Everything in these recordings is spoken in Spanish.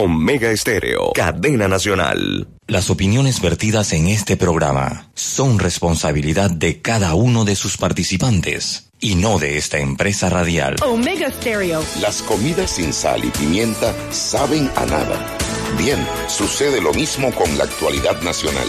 Omega Estéreo, cadena nacional. Las opiniones vertidas en este programa son responsabilidad de cada uno de sus participantes y no de esta empresa radial. Omega Stereo. Las comidas sin sal y pimienta saben a nada. Bien, sucede lo mismo con la actualidad nacional.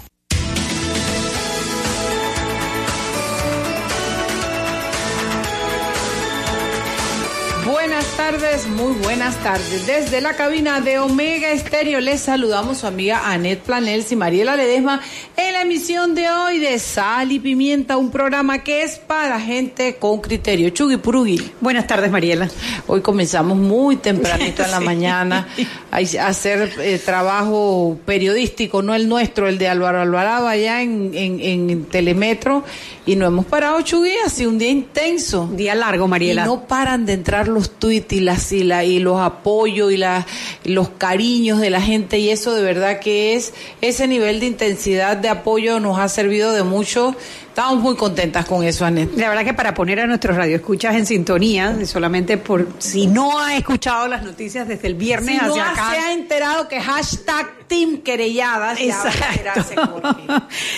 Tardes, muy buenas tardes. Desde la cabina de Omega Estéreo les saludamos su amiga Annette Planels y Mariela Ledesma en la emisión de hoy de Sal y Pimienta, un programa que es para gente con criterio. Chugui Purugi. Buenas tardes, Mariela. Hoy comenzamos muy tempranito en la mañana a hacer eh, trabajo periodístico, no el nuestro, el de Álvaro Alvarado allá en, en, en Telemetro, y no hemos parado, Chugui, ha sido un día intenso. Un día largo, Mariela. Y no paran de entrar los tweets y, las, y, la, y los apoyos y, la, los cariños de la gente y eso de verdad que es ese nivel de intensidad de apoyo nos ha servido de mucho. Estamos muy contentas con eso, Anet. La verdad que para poner a nuestros radioescuchas en sintonía, solamente por si no ha escuchado las noticias desde el viernes si hacia no acá. se ha enterado que hashtag Team Querelladas qué.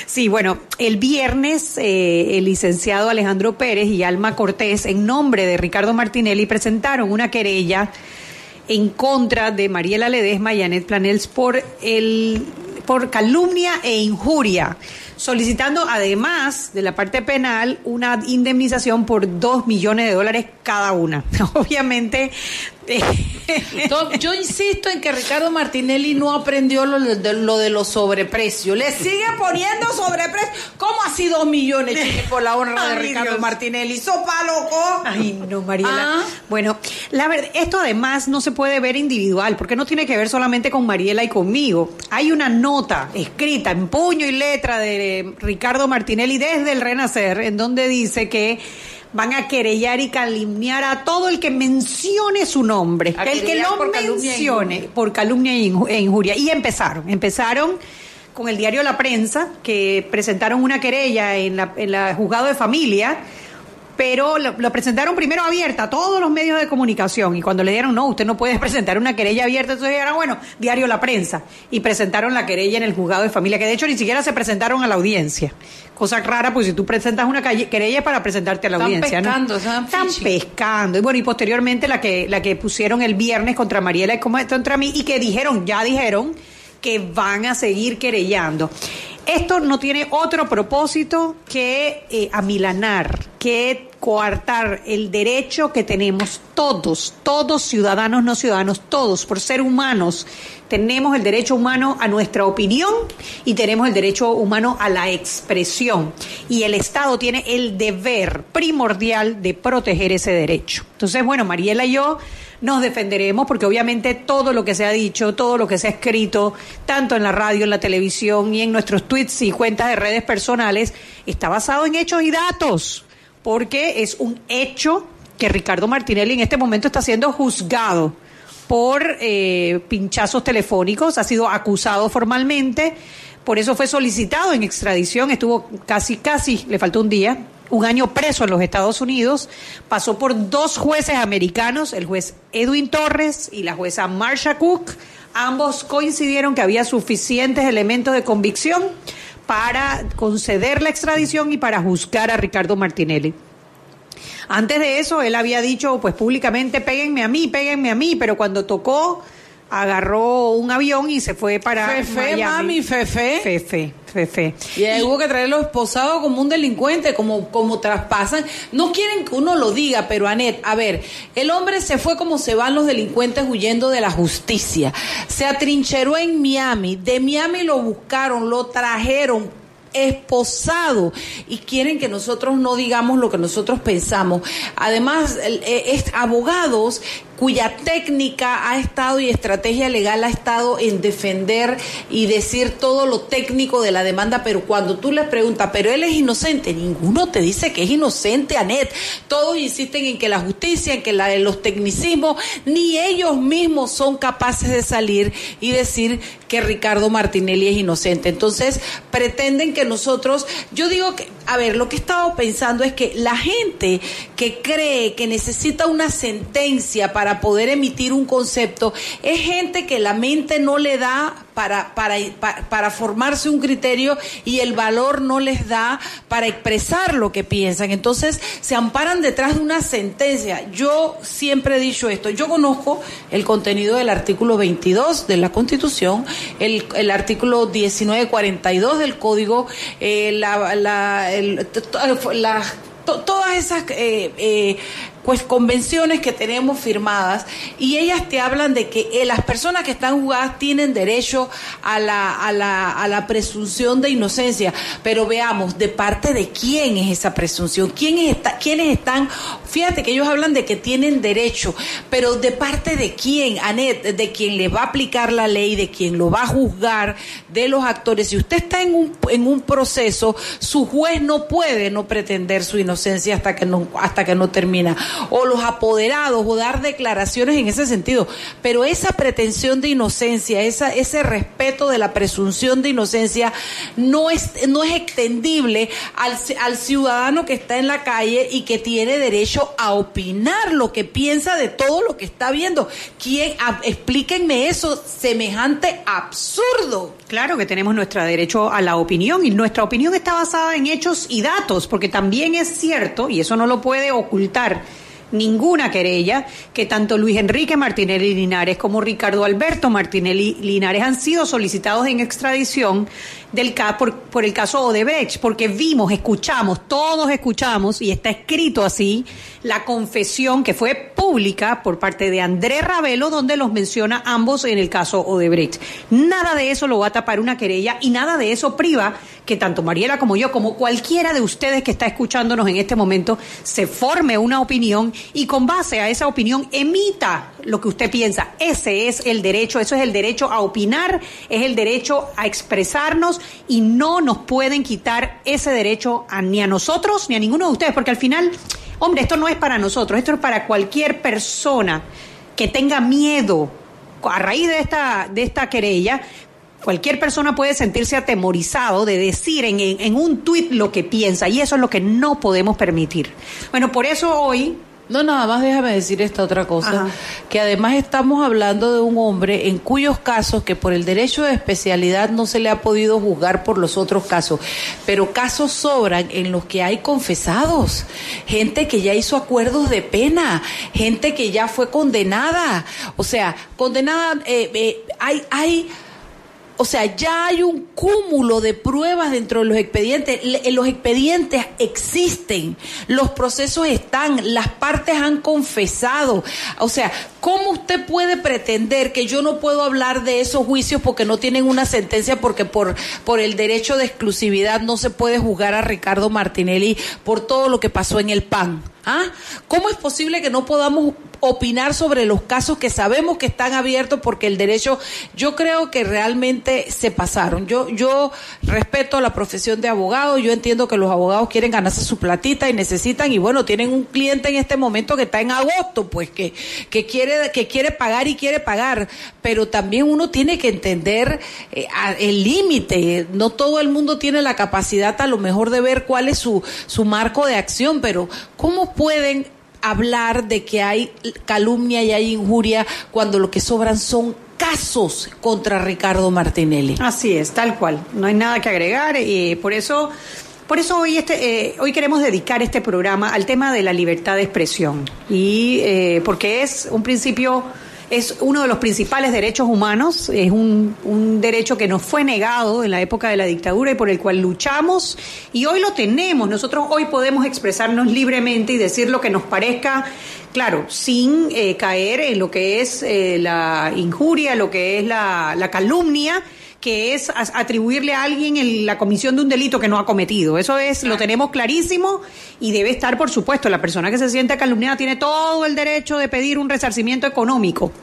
Sí, bueno, el viernes eh, el licenciado Alejandro Pérez y Alma Cortés, en nombre de Ricardo Martinelli, presentaron una querella en contra de Mariela Ledesma y Anet Planels por el por calumnia e injuria, solicitando además de la parte penal una indemnización por dos millones de dólares cada una. Obviamente. Entonces, yo insisto en que Ricardo Martinelli no aprendió lo de, lo de los sobreprecios. Le sigue poniendo sobreprecio. ¿Cómo así dos millones chique, por la honra de Ay, Ricardo Dios. Martinelli? ¿Sopa loco? Ay, no, Mariela. Ah. Bueno, la verdad, esto además no se puede ver individual, porque no tiene que ver solamente con Mariela y conmigo. Hay una nota escrita en puño y letra de Ricardo Martinelli desde el Renacer, en donde dice que van a querellar y calumniar a todo el que mencione su nombre. A el que lo por e mencione por calumnia e inju- e injuria. Y empezaron, empezaron con el diario La Prensa, que presentaron una querella en la, en la juzgado de familia, pero lo, lo presentaron primero abierta a todos los medios de comunicación y cuando le dieron, no, usted no puede presentar una querella abierta, entonces dijeron, bueno, diario La Prensa, y presentaron la querella en el juzgado de familia, que de hecho ni siquiera se presentaron a la audiencia. Cosa rara, pues si tú presentas una querella es para presentarte a la Están audiencia, ¿no? pescando, están Están fishing. pescando. Y bueno, y posteriormente la que, la que pusieron el viernes contra Mariela y como- contra mí, y que dijeron, ya dijeron, que van a seguir querellando. Esto no tiene otro propósito que eh, amilanar, que coartar el derecho que tenemos todos, todos ciudadanos, no ciudadanos, todos, por ser humanos, tenemos el derecho humano a nuestra opinión y tenemos el derecho humano a la expresión. Y el Estado tiene el deber primordial de proteger ese derecho. Entonces, bueno, Mariela y yo nos defenderemos porque obviamente todo lo que se ha dicho, todo lo que se ha escrito, tanto en la radio, en la televisión y en nuestros tweets y cuentas de redes personales, está basado en hechos y datos, porque es un hecho que Ricardo Martinelli en este momento está siendo juzgado por eh, pinchazos telefónicos, ha sido acusado formalmente, por eso fue solicitado en extradición, estuvo casi, casi, le faltó un día, un año preso en los Estados Unidos, pasó por dos jueces americanos, el juez Edwin Torres y la jueza Marsha Cook, ambos coincidieron que había suficientes elementos de convicción para conceder la extradición y para juzgar a Ricardo Martinelli. Antes de eso, él había dicho, pues públicamente, péguenme a mí, péguenme a mí, pero cuando tocó, agarró un avión y se fue para Fefe, Miami. mami, fefe. Fefe, fefe. Y ahí hubo que traerlo esposado como un delincuente, como, como traspasan. No quieren que uno lo diga, pero Anet, a ver, el hombre se fue como se van los delincuentes huyendo de la justicia. Se atrincheró en Miami. De Miami lo buscaron, lo trajeron esposado y quieren que nosotros no digamos lo que nosotros pensamos. Además, eh, es abogados cuya técnica ha estado y estrategia legal ha estado en defender y decir todo lo técnico de la demanda, pero cuando tú les preguntas, pero él es inocente, ninguno te dice que es inocente, Anet. Todos insisten en que la justicia, en que la, los tecnicismos, ni ellos mismos son capaces de salir y decir que Ricardo Martinelli es inocente. Entonces, pretenden que nosotros, yo digo que, a ver, lo que he estado pensando es que la gente que cree que necesita una sentencia para para poder emitir un concepto, es gente que la mente no le da para, para, para, formarse un criterio y el valor no les da para expresar lo que piensan. Entonces se amparan detrás de una sentencia. Yo siempre he dicho esto, yo conozco el contenido del artículo 22 de la Constitución, el, el artículo 1942 del Código, eh, la, la, todas esas eh, eh, pues convenciones que tenemos firmadas y ellas te hablan de que eh, las personas que están jugadas tienen derecho a la, a, la, a la presunción de inocencia, pero veamos, ¿de parte de quién es esa presunción? ¿Quién está, ¿Quiénes están? Fíjate que ellos hablan de que tienen derecho, pero ¿de parte de quién, Anet? De quien le va a aplicar la ley, de quien lo va a juzgar, de los actores. Si usted está en un, en un proceso, su juez no puede no pretender su inocencia hasta que no, hasta que no termina o los apoderados o dar declaraciones en ese sentido. Pero esa pretensión de inocencia, esa, ese respeto de la presunción de inocencia no es, no es extendible al, al ciudadano que está en la calle y que tiene derecho a opinar lo que piensa de todo lo que está viendo. ¿Quién, explíquenme eso, semejante absurdo. Claro que tenemos nuestro derecho a la opinión y nuestra opinión está basada en hechos y datos, porque también es cierto, y eso no lo puede ocultar, ninguna querella que tanto Luis Enrique Martinelli Linares como Ricardo Alberto Martinelli Linares han sido solicitados en extradición del por, por el caso Odebrecht, porque vimos, escuchamos, todos escuchamos, y está escrito así, la confesión que fue pública por parte de Andrés Ravelo, donde los menciona ambos en el caso Odebrecht. Nada de eso lo va a tapar una querella y nada de eso priva que tanto Mariela como yo, como cualquiera de ustedes que está escuchándonos en este momento, se forme una opinión y con base a esa opinión emita lo que usted piensa. Ese es el derecho, eso es el derecho a opinar, es el derecho a expresarnos y no nos pueden quitar ese derecho a, ni a nosotros ni a ninguno de ustedes, porque al final, hombre, esto no es para nosotros, esto es para cualquier persona que tenga miedo a raíz de esta, de esta querella, cualquier persona puede sentirse atemorizado de decir en, en, un tuit lo que piensa y eso es lo que no podemos permitir. Bueno, por eso hoy no, nada más déjame decir esta otra cosa, que además estamos hablando de un hombre en cuyos casos que por el derecho de especialidad no se le ha podido juzgar por los otros casos, pero casos sobran en los que hay confesados, gente que ya hizo acuerdos de pena, gente que ya fue condenada, o sea, condenada, eh, eh, hay, hay o sea, ya hay un cúmulo de pruebas dentro de los expedientes. Los expedientes existen, los procesos están, las partes han confesado. O sea, ¿cómo usted puede pretender que yo no puedo hablar de esos juicios porque no tienen una sentencia, porque por, por el derecho de exclusividad no se puede juzgar a Ricardo Martinelli por todo lo que pasó en el PAN? ¿Ah? ¿Cómo es posible que no podamos opinar sobre los casos que sabemos que están abiertos porque el derecho, yo creo que realmente se pasaron. Yo, yo respeto la profesión de abogado, yo entiendo que los abogados quieren ganarse su platita y necesitan, y bueno, tienen un cliente en este momento que está en agosto, pues que, que quiere, que quiere pagar y quiere pagar, pero también uno tiene que entender eh, el límite. No todo el mundo tiene la capacidad a lo mejor de ver cuál es su, su marco de acción, pero ¿cómo pueden hablar de que hay calumnia y hay injuria cuando lo que sobran son casos contra Ricardo Martinelli. Así es, tal cual. No hay nada que agregar y por eso por eso hoy, este, eh, hoy queremos dedicar este programa al tema de la libertad de expresión y eh, porque es un principio es uno de los principales derechos humanos, es un, un, derecho que nos fue negado en la época de la dictadura y por el cual luchamos y hoy lo tenemos. Nosotros hoy podemos expresarnos libremente y decir lo que nos parezca, claro, sin eh, caer en lo que es eh, la injuria, lo que es la, la calumnia que es atribuirle a alguien la comisión de un delito que no ha cometido. Eso es, lo tenemos clarísimo y debe estar, por supuesto, la persona que se siente calumniada tiene todo el derecho de pedir un resarcimiento económico.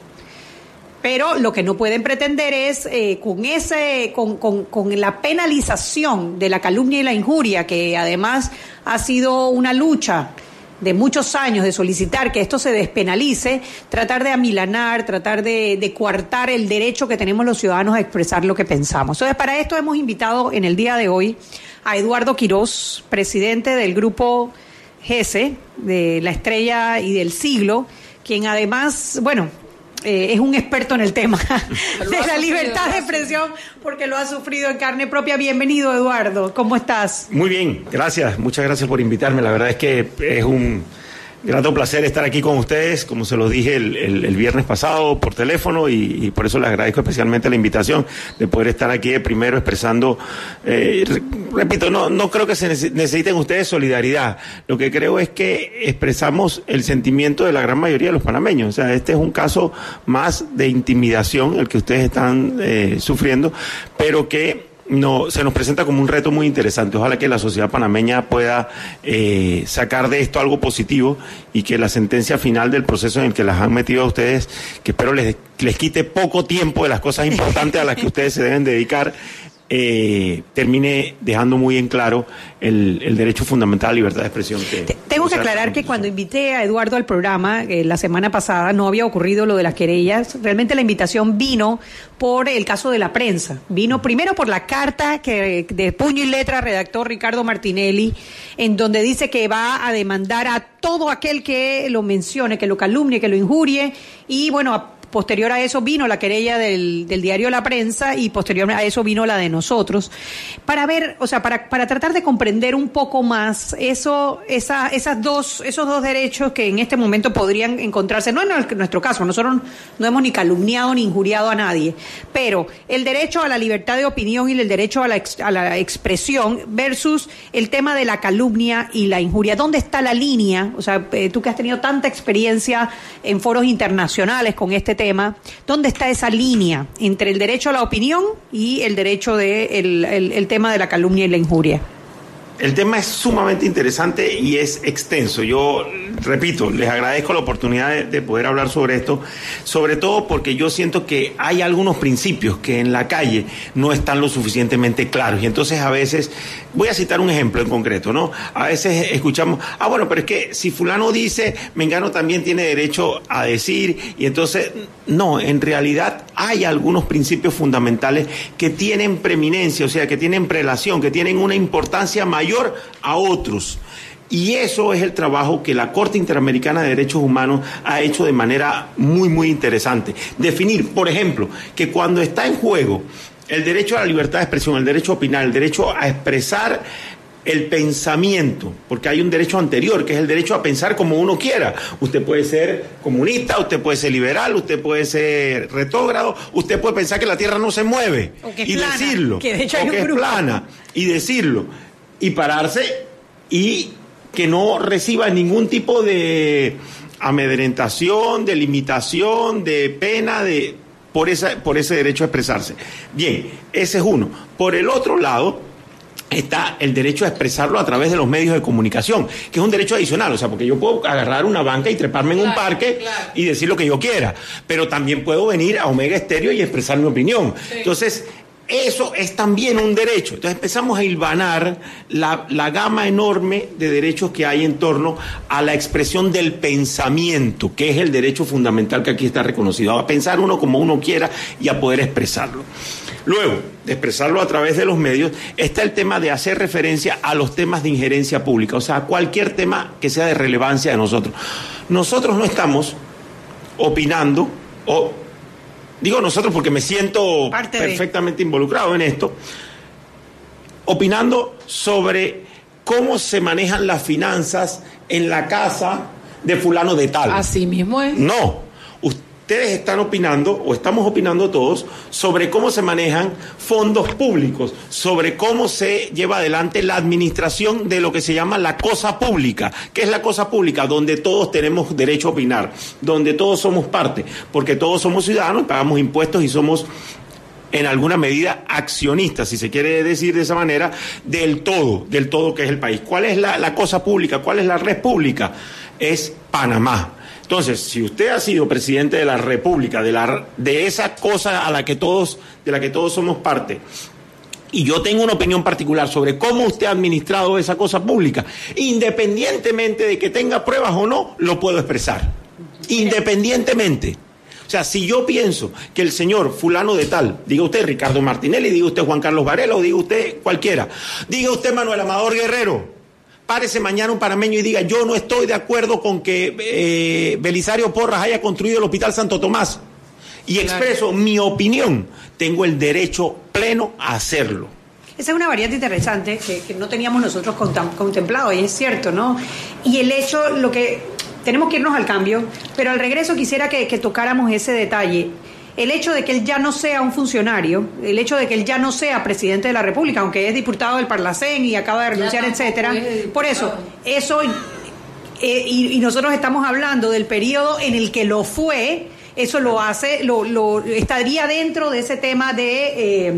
Pero lo que no pueden pretender es eh, con ese, con, con, con, la penalización de la calumnia y la injuria, que además ha sido una lucha de muchos años de solicitar que esto se despenalice, tratar de amilanar, tratar de, de coartar el derecho que tenemos los ciudadanos a expresar lo que pensamos. Entonces, para esto hemos invitado en el día de hoy a Eduardo Quirós, presidente del grupo GESE, de la estrella y del siglo, quien además, bueno, eh, es un experto en el tema de la libertad de expresión porque lo ha sufrido en carne propia. Bienvenido, Eduardo. ¿Cómo estás? Muy bien, gracias. Muchas gracias por invitarme. La verdad es que es un Grato placer estar aquí con ustedes, como se los dije el, viernes pasado por teléfono y, por eso les agradezco especialmente la invitación de poder estar aquí primero expresando, eh, repito, no, no creo que se necesiten ustedes solidaridad, lo que creo es que expresamos el sentimiento de la gran mayoría de los panameños, o sea, este es un caso más de intimidación el que ustedes están eh, sufriendo, pero que no, se nos presenta como un reto muy interesante. Ojalá que la sociedad panameña pueda eh, sacar de esto algo positivo y que la sentencia final del proceso en el que las han metido a ustedes, que espero les, les quite poco tiempo de las cosas importantes a las que ustedes se deben dedicar, eh, termine dejando muy en claro el, derecho fundamental a libertad de expresión. Que, Tengo que aclarar que cuando invité a Eduardo al programa eh, la semana pasada no había ocurrido lo de las querellas. Realmente la invitación vino por el caso de la prensa. Vino primero por la carta que de puño y letra redactó Ricardo Martinelli, en donde dice que va a demandar a todo aquel que lo mencione, que lo calumnie, que lo injurie y bueno, Posterior a eso vino la querella del, diario La Prensa y posterior a eso vino la de nosotros. Para ver, o sea, para, para tratar de comprender un poco más esas dos, esos dos derechos que en este momento podrían encontrarse, no en nuestro caso, nosotros no hemos ni calumniado ni injuriado a nadie, pero el derecho a la libertad de opinión y el derecho a la, a la expresión versus el tema de la calumnia y la injuria. ¿Dónde está la línea? O sea, eh, tú que has tenido tanta experiencia en foros internacionales con este tema, tema, ¿dónde está esa línea entre el derecho a la opinión y el derecho de el tema de la calumnia y la injuria? El tema es sumamente interesante y es extenso. Yo, repito, les agradezco la oportunidad de, poder hablar sobre esto, sobre todo porque yo siento que hay algunos principios que en la calle no están lo suficientemente claros. Y entonces a veces, voy a citar un ejemplo en concreto, ¿no? A veces escuchamos, ah, bueno, pero es que si fulano dice, Mengano también tiene derecho a decir, y entonces, no, en realidad hay algunos principios fundamentales que tienen preeminencia, o sea, que tienen prelación, que tienen una importancia mayor a otros. Y eso es el trabajo que la Corte Interamericana de Derechos Humanos ha hecho de manera muy, muy interesante. Definir, por ejemplo, que cuando está en juego el derecho a la libertad de expresión, el derecho a opinar, el derecho a expresar el pensamiento, porque hay un derecho anterior, que es el derecho a pensar como uno quiera. Usted puede ser comunista, usted puede ser liberal, usted puede ser retógrado, usted puede pensar que la Tierra no se mueve y decirlo, que de hecho o que es plana y decirlo y pararse y que no reciba ningún tipo de amedrentación, de limitación, de pena, de por, esa, por ese derecho a expresarse. Bien, ese es uno. Por el otro lado, está el derecho a expresarlo a través de los medios de comunicación, que es un derecho adicional, o sea, porque yo puedo agarrar una banca y treparme en un parque y decir lo que yo quiera, pero también puedo venir a Omega Estéreo y expresar mi opinión. Entonces, eso es también un derecho. Entonces empezamos a hilvanar la, la, gama enorme de derechos que hay en torno a la expresión del pensamiento, que es el derecho fundamental que aquí está reconocido, a pensar uno como uno quiera y a poder expresarlo. Luego, de expresarlo a través de los medios, está el tema de hacer referencia a los temas de injerencia pública, o sea, a cualquier tema que sea de relevancia de nosotros. Nosotros no estamos opinando o digo nosotros porque me siento perfectamente involucrado en esto, opinando sobre cómo se manejan las finanzas en la casa de fulano de tal. Así mismo es. No, ustedes están opinando, o estamos opinando todos, sobre cómo se manejan fondos públicos, sobre cómo se lleva adelante la administración de lo que se llama la cosa pública. ¿Qué es la cosa pública? Donde todos tenemos derecho a opinar, donde todos somos parte, porque todos somos ciudadanos, pagamos impuestos y somos en alguna medida accionista, si se quiere decir de esa manera, del todo, del todo que es el país. ¿Cuál es la, la cosa pública? ¿Cuál es la red pública? Es Panamá. Entonces, si usted ha sido presidente de la República, de, la, de esa cosa a la que todos, de la que todos somos parte, y yo tengo una opinión particular sobre cómo usted ha administrado esa cosa pública, independientemente de que tenga pruebas o no, lo puedo expresar. Independientemente. O sea, si yo pienso que el señor fulano de tal, diga usted Ricardo Martinelli, diga usted Juan Carlos Varela o diga usted cualquiera, diga usted Manuel Amador Guerrero, párese mañana un panameño y diga, yo no estoy de acuerdo con que eh, Belisario Porras haya construido el Hospital Santo Tomás y expreso mi opinión, tengo el derecho pleno a hacerlo. Esa es una variante interesante que, que no teníamos nosotros contem- contemplado y es cierto, ¿no? Y el hecho, lo que tenemos que irnos al cambio, pero al regreso quisiera que, que tocáramos ese detalle. El hecho de que él ya no sea un funcionario, el hecho de que él ya no sea presidente de la República, aunque es diputado del Parlacén y acaba de renunciar, etcétera. es Por eso, eso eh, y, y nosotros estamos hablando del periodo en el que lo fue, eso lo hace, lo, lo estaría dentro de ese tema de, eh,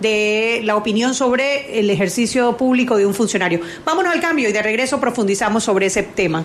de la opinión sobre el ejercicio público de un funcionario. Vámonos al cambio y de regreso profundizamos sobre ese tema.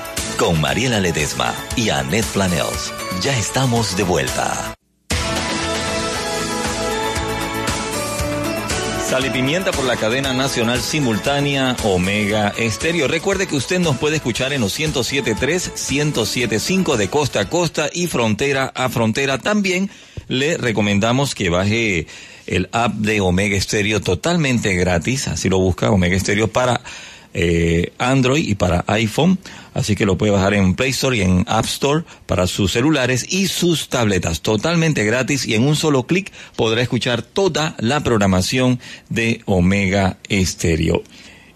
Con Mariela Ledesma y Annette Planels. Ya estamos de vuelta. Sal y pimienta por la cadena nacional simultánea Omega Estéreo. Recuerde que usted nos puede escuchar en los 107.3, 107.5 de costa a costa y frontera a frontera. También le recomendamos que baje el app de Omega Estéreo totalmente gratis. Así lo busca Omega Estéreo para eh, Android y para iPhone. Así que lo puede bajar en Play Store y en App Store para sus celulares y sus tabletas. Totalmente gratis y en un solo clic podrá escuchar toda la programación de Omega Estéreo.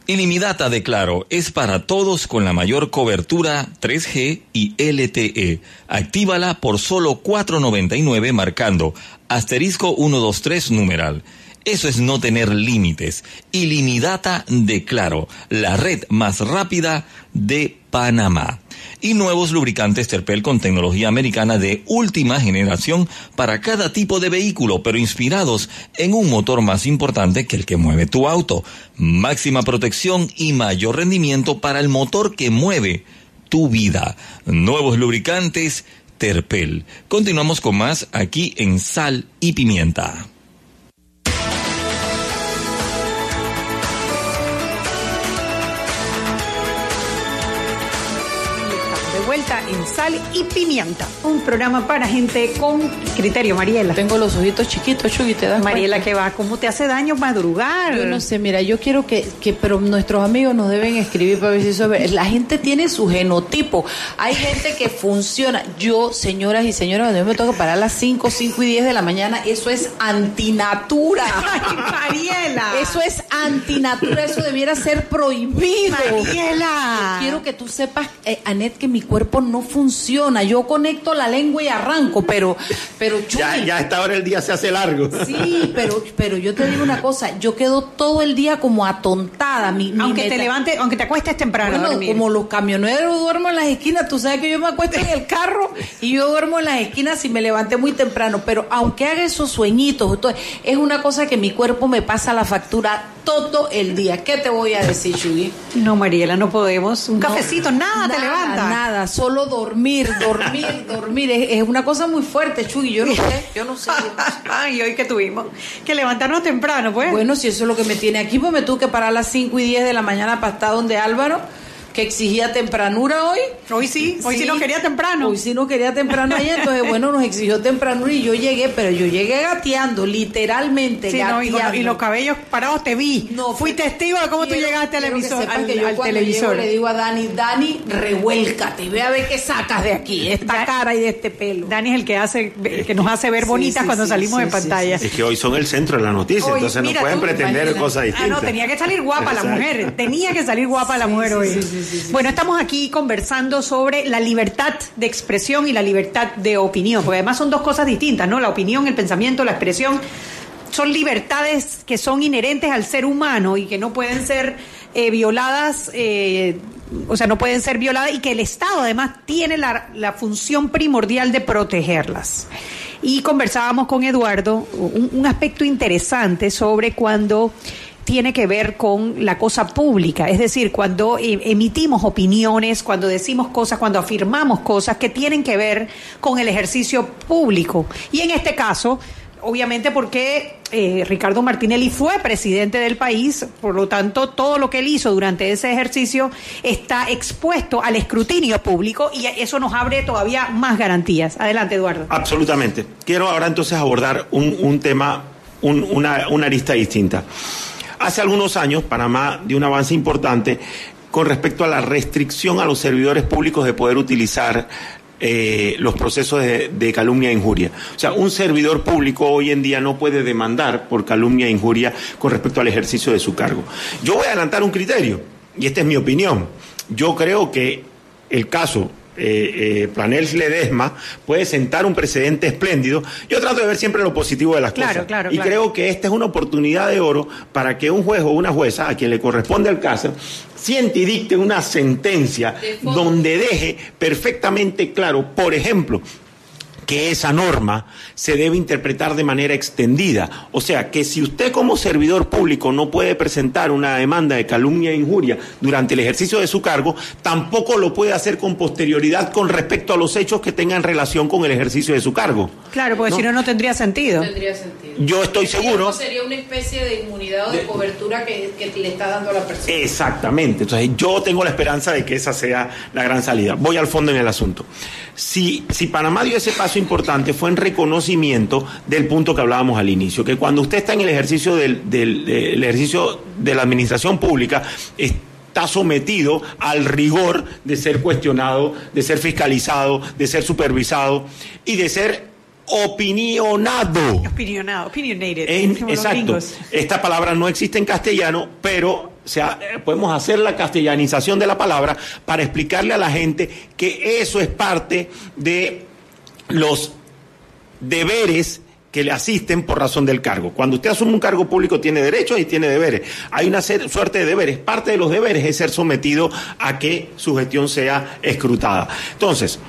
Ilimitada de Claro es para todos con la mayor cobertura 3G y LTE. Actívala por solo 4.99 marcando asterisco 123 numeral. Eso es no tener límites. Ilimitada de Claro, la red más rápida de Panamá. Y nuevos lubricantes Terpel con tecnología americana de última generación para cada tipo de vehículo, pero inspirados en un motor más importante que el que mueve tu auto. Máxima protección y mayor rendimiento para el motor que mueve tu vida. Nuevos lubricantes Terpel. Continuamos con más aquí en Sal y Pimienta. De vuelta en Sal y Pimienta, un programa para gente con criterio, Mariela. Tengo los ojitos chiquitos, Chuy, ¿te das Mariela, cuenta? que va, ¿cómo te hace daño madrugar? Yo no sé, mira, yo quiero que, que, pero nuestros amigos nos deben escribir para ver si eso es. La gente tiene su genotipo. Hay gente que funciona. Yo, señoras y señores, cuando yo me tengo que parar a las 5, 5 y 10 de la mañana, eso es antinatura. Ay, Mariela. Eso es antinatura, eso debiera ser prohibido. Mariela. Quiero que tú sepas, eh, Anet, que mi cuerpo cuerpo no funciona. Yo conecto la lengua y arranco, pero, pero ya, ya a esta hora el día se hace largo. Sí, pero, pero yo te digo una cosa, yo quedo todo el día como atontada. Mi, aunque te levante, aunque te acuestes temprano. Bueno, como los camioneros duermo en las esquinas, tú sabes que yo me acuesto en el carro y yo duermo en las esquinas y me levanté muy temprano, pero aunque haga esos sueñitos, es una cosa que mi cuerpo me pasa la factura todo el día. ¿Qué te voy a decir, Chuy? No, Mariela, no podemos. Un cafecito, nada, te levanta. Nada, solo dormir, dormir, dormir. Es, una cosa muy fuerte, Chuy. Yo no sé, yo no sé. Ay, hoy que tuvimos que levantarnos temprano, pues. Bueno, si eso es lo que me tiene aquí, pues me tuve que parar a las 5 y 10 de la mañana para estar donde Álvaro que exigía tempranura hoy. Hoy sí, hoy sí, no quería temprano. Hoy sí no quería temprano ayer, entonces bueno, nos exigió tempranura y yo llegué, pero yo llegué gateando, literalmente gateando. y, los cabellos parados te vi. No, Fui testigo de cómo tú llegaste al, emisor, al, que yo al televisor. le digo a Dani, Dani, revuélcate, ve a ver qué sacas de aquí, esta cara y de este pelo. Dani es el que hace, que nos hace ver bonitas cuando salimos en pantalla. Es que hoy son el centro de la noticia, entonces no pueden pretender cosas distintas. Ah, no, tenía que salir guapa la mujer, tenía que salir guapa la mujer hoy. Bueno, estamos aquí conversando sobre la libertad de expresión y la libertad de opinión, porque además son dos cosas distintas, ¿no? La opinión, el pensamiento, la expresión son libertades que son inherentes al ser humano y que no pueden ser eh, violadas, eh, o sea, no pueden ser violadas y que el Estado además tiene la, la función primordial de protegerlas. Y conversábamos con Eduardo un, un aspecto interesante sobre cuando tiene que ver con la cosa pública, es decir, cuando eh, emitimos opiniones, cuando decimos cosas, cuando afirmamos cosas que tienen que ver con el ejercicio público. Y en este caso, obviamente porque eh, Ricardo Martinelli fue presidente del país, por lo tanto todo lo que él hizo durante ese ejercicio está expuesto al escrutinio público y eso nos abre todavía más garantías. Adelante, Eduardo. Absolutamente. Quiero ahora entonces abordar un, tema, una, una arista distinta. Hace algunos años Panamá dio un avance importante con respecto a la restricción a los servidores públicos de poder utilizar eh, los procesos de, calumnia e injuria. O sea, un servidor público hoy en día no puede demandar por calumnia e injuria con respecto al ejercicio de su cargo. Yo voy a adelantar un criterio, y esta es mi opinión. Yo creo que el caso eh, eh, Planel Ledesma puede sentar un precedente espléndido. Yo trato de ver siempre lo positivo de las cosas. y creo que esta es una oportunidad de oro para que un juez o una jueza, a quien le corresponde el caso, siente y dicte una sentencia donde deje perfectamente claro, por ejemplo, que esa norma se debe interpretar de manera extendida. O sea, que si usted como servidor público no puede presentar una demanda de calumnia e injuria durante el ejercicio de su cargo, tampoco lo puede hacer con posterioridad con respecto a los hechos que tengan relación con el ejercicio de su cargo. Claro, porque si no, no tendría sentido. tendría sentido. Yo estoy seguro. Sería una especie de inmunidad o de, cobertura que, le está dando a la persona. Exactamente. Entonces, yo tengo la esperanza de que esa sea la gran salida. Voy al fondo en el asunto. Si, si Panamá dio ese paso importante fue en reconocimiento del punto que hablábamos al inicio, que cuando usted está en el ejercicio del, del, ejercicio de la administración pública, está sometido al rigor de ser cuestionado, de ser fiscalizado, de ser supervisado y de ser opinionado. Opinionado, opinionated. exacto. Esta palabra no existe en castellano, pero o sea, podemos hacer la castellanización de la palabra para explicarle a la gente que eso es parte de los deberes que le asisten por razón del cargo. Cuando usted asume un cargo público tiene derechos y tiene deberes. Hay una suerte de deberes. Parte de los deberes es ser sometido a que su gestión sea escrutada. Entonces,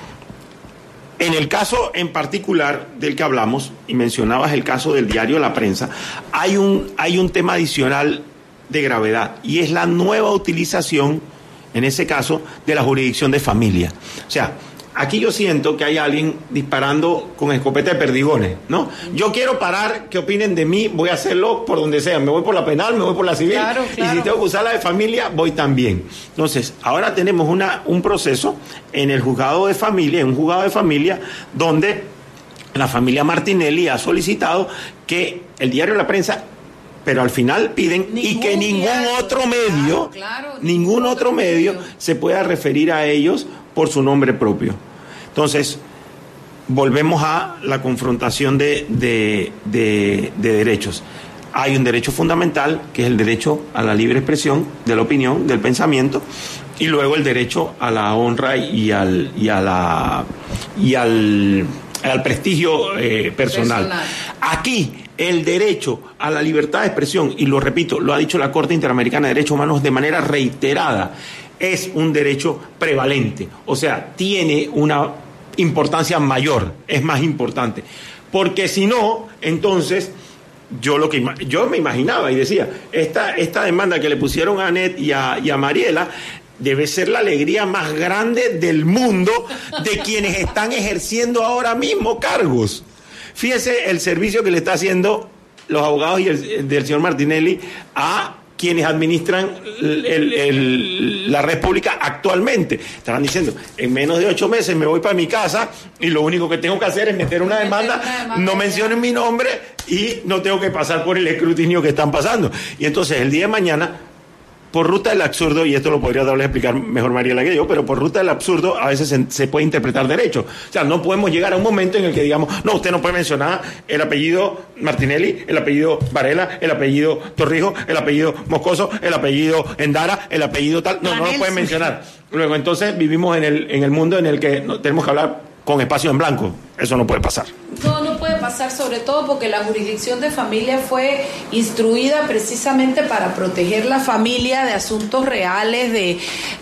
en el caso en particular del que hablamos, y mencionabas el caso del diario La Prensa, hay un, hay un tema adicional de gravedad y es la nueva utilización, en ese caso, de la jurisdicción de familia. O sea, Aquí yo siento que hay alguien disparando con escopeta de perdigones, ¿no? Yo quiero parar, que opinen de mí, voy a hacerlo por donde sea. Me voy por la penal, me voy por la civil. Y si tengo que usar la de familia, voy también. Entonces, ahora tenemos una, un proceso en el juzgado de familia, en un juzgado de familia, donde la familia Martinelli ha solicitado que el diario de la prensa pero al final piden y que ningún otro medio, ningún otro medio se pueda referir a ellos por su nombre propio. Entonces, volvemos a la confrontación de, de, derechos. Hay un derecho fundamental, que es el derecho a la libre expresión de la opinión, del pensamiento, y luego el derecho a la honra y al y a la y al, al prestigio eh, personal. Personal. Aquí el derecho a la libertad de expresión, y lo repito, lo ha dicho la Corte Interamericana de Derechos Humanos de manera reiterada, es un derecho prevalente, o sea, tiene una importancia mayor, es más importante. Porque si no, entonces yo lo que yo me imaginaba y decía, esta, esta demanda que le pusieron a Anet y a, a Mariela debe ser la alegría más grande del mundo de quienes están ejerciendo ahora mismo cargos. Fíjese el servicio que le está haciendo los abogados y el, del señor Martinelli a quienes administran el- el- el- la red pública actualmente. Estaban diciendo, en menos de ocho meses me voy para mi casa y lo único que tengo que hacer es meter una demanda, no mencionen mi nombre y no tengo que pasar por el escrutinio que están pasando. Y entonces el día de mañana por ruta del absurdo, y esto lo podría darle a explicar mejor Mariela que yo, pero por ruta del absurdo a veces se, se puede interpretar derecho. O sea, no podemos llegar a un momento en el que digamos, no, usted no puede mencionar el apellido Martinelli, el apellido Varela, el apellido Torrijos, el apellido Moscoso, el apellido Endara, el apellido tal. No, no lo pueden mencionar. Luego, entonces vivimos en el, en el mundo en el que no- tenemos que hablar con espacio en blanco. Eso no puede pasar. No, no puede pasar, sobre todo porque la jurisdicción de familia fue instruida precisamente para proteger la familia de asuntos reales, de,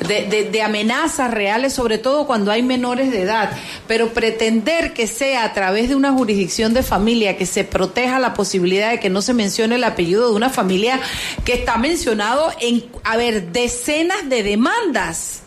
de, de- amenazas reales, sobre todo cuando hay menores de edad. Pero pretender que sea a través de una jurisdicción de familia que se proteja la posibilidad de que no se mencione el apellido de una familia que está mencionado en, a ver, decenas de demandas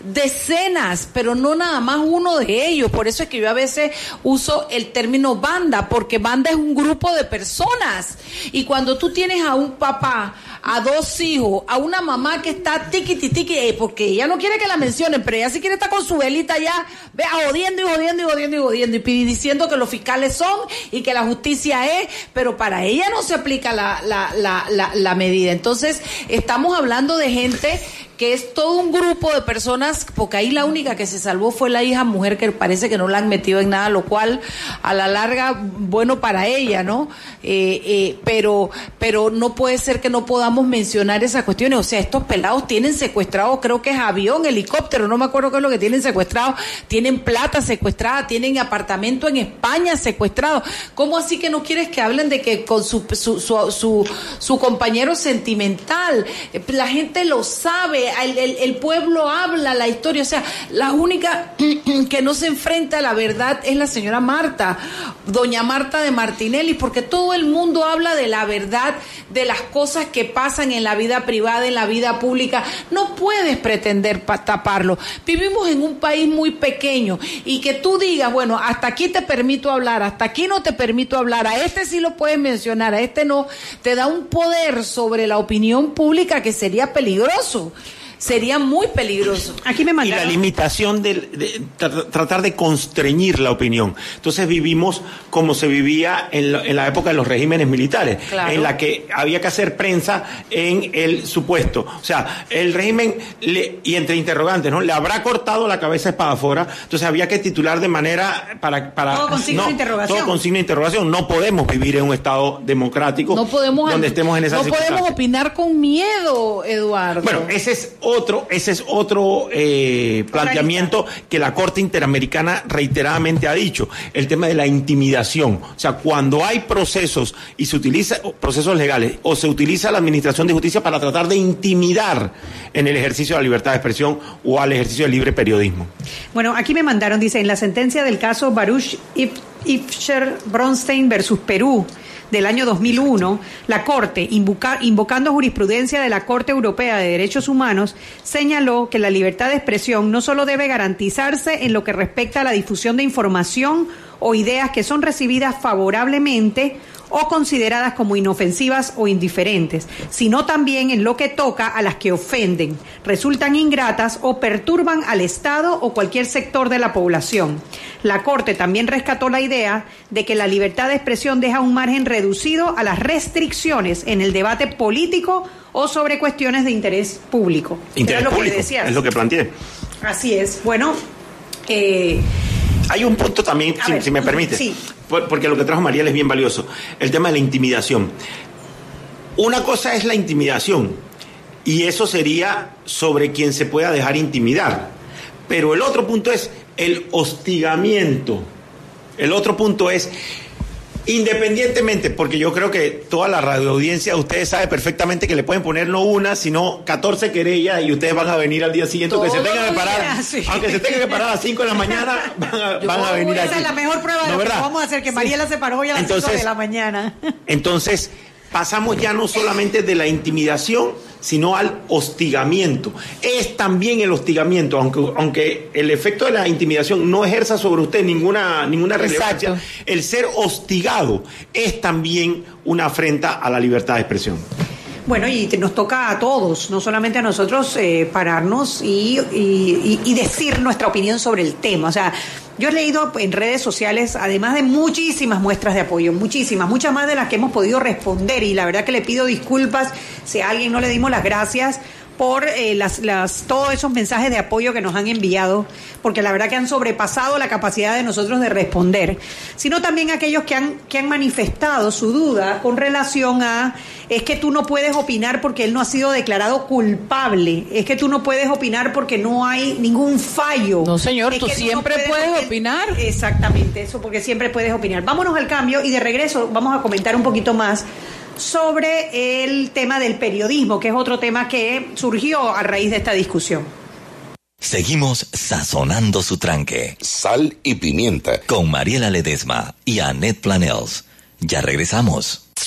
decenas, pero no nada más uno de ellos. Por eso es que yo a veces uso el término banda, porque banda es un grupo de personas. Y cuando tú tienes a un papá, a dos hijos, a una mamá que está tiqui tiqui, eh, porque ella no quiere que la mencionen, pero ella sí quiere estar con su velita ya, vea, jodiendo y jodiendo y jodiendo y jodiendo, y diciendo que los fiscales son y que la justicia es, pero para ella no se aplica la, la, la medida. Entonces, estamos hablando de gente que es todo un grupo de personas, porque ahí la única que se salvó fue la hija mujer que parece que no la han metido en nada, lo cual a la larga bueno para ella, ¿no? Eh, eh, pero, pero no puede ser que no podamos mencionar esas cuestiones. O sea, estos pelados tienen secuestrados, creo que es avión, helicóptero, no me acuerdo qué es lo que tienen secuestrado, tienen plata secuestrada, tienen apartamento en España secuestrado. ¿Cómo así que no quieres que hablen de que con su, su, su, su, su compañero sentimental? La gente lo sabe, el, el- pueblo habla la historia, o sea, la única que no se enfrenta a la verdad es la señora Marta, doña Marta de Martinelli, porque todo el mundo habla de la verdad, de las cosas que pasan en la vida privada, en la vida pública. No puedes pretender pa- taparlo. Vivimos en un país muy pequeño y que tú digas, bueno, hasta aquí te permito hablar, hasta aquí no te permito hablar, a este sí lo puedes mencionar, a este no, te da un poder sobre la opinión pública que sería peligroso. Sería muy peligroso. Aquí me y la mandaron. limitación del- de, tra- tratar de constreñir la opinión. Entonces vivimos como se vivía en la, en la época de los regímenes militares, Claro. en la que había que hacer prensa en el supuesto. O sea, el régimen, le- y entre interrogantes, ¿no? Le habrá cortado la cabeza espadafora, entonces había que titular de manera para... para Todo con signo de interrogación. Todo con signo de interrogación. No podemos vivir en un Estado democrático No podemos, donde estemos en esa no podemos opinar con miedo, Eduardo. Bueno, ese es otro, ese es otro eh, planteamiento que la Corte Interamericana reiteradamente ha dicho, el tema de la intimidación. O sea, cuando hay procesos y se utiliza procesos legales o se utiliza la Administración de Justicia para tratar de intimidar en el ejercicio de la libertad de expresión o al ejercicio del libre periodismo. Bueno, aquí me mandaron, dice, en la sentencia del caso Baruch If- Ifsher Bronstein versus Perú del año 2001, la Corte, invoca- invocando jurisprudencia de la Corte Europea de Derechos Humanos, señaló que la libertad de expresión no solo debe garantizarse en lo que respecta a la difusión de información o ideas que son recibidas favorablemente o consideradas como inofensivas o indiferentes, sino también en lo que toca a las que ofenden, resultan ingratas o perturban al Estado o cualquier sector de la población. La Corte también rescató la idea de que la libertad de expresión deja un margen reducido a las restricciones en el debate político o sobre cuestiones de interés público. Era Interés que público, decías. es lo que planteé. Así es. Bueno, eh, Hay un punto también, si, ver, si me permite, sí. porque lo que trajo Mariel es bien valioso, el tema de la intimidación. Una cosa es la intimidación y eso sería sobre quien se pueda dejar intimidar. Pero el otro punto es el hostigamiento. El otro punto es Independientemente, porque yo creo que toda la radioaudiencia, ustedes saben perfectamente que le pueden poner no una, sino 14 querellas y ustedes van a venir al día siguiente, aunque se tengan que parar, aunque se tengan que parar a las 5 de la mañana, van a, venir aquí. Esa es la mejor prueba de lo que vamos a hacer, que Mariela se paró hoy a las 5 de la mañana. Entonces, pasamos ya no solamente de la intimidación, sino al hostigamiento. Es también el hostigamiento, aunque, aunque el efecto de la intimidación no ejerza sobre usted ninguna, ninguna relevancia, el ser hostigado es también una afrenta a la libertad de expresión. Bueno, y nos toca a todos, no solamente a nosotros, eh, pararnos y, y, decir nuestra opinión sobre el tema. O sea, yo he leído en redes sociales, además de muchísimas muestras de apoyo, muchísimas, muchas más de las que hemos podido responder, y la verdad que le pido disculpas si a alguien no le dimos las gracias por eh, las, las, todos esos mensajes de apoyo que nos han enviado, porque la verdad que han sobrepasado la capacidad de nosotros de responder, sino también aquellos que han, que han manifestado su duda con relación a es que tú no puedes opinar porque él no ha sido declarado culpable, es que tú no puedes opinar porque no hay ningún fallo. No, señor, tú siempre puedes opinar. Exactamente, eso, porque siempre puedes opinar. Vámonos al cambio y de regreso vamos a comentar un poquito más sobre el tema del periodismo, que es otro tema que surgió a raíz de esta discusión. Seguimos sazonando su tranque. Sal y pimienta. Con Mariela Ledesma y Annette Planels. Ya regresamos.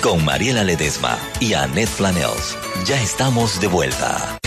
con Mariela Ledesma y Annette Planels. Ya estamos de vuelta.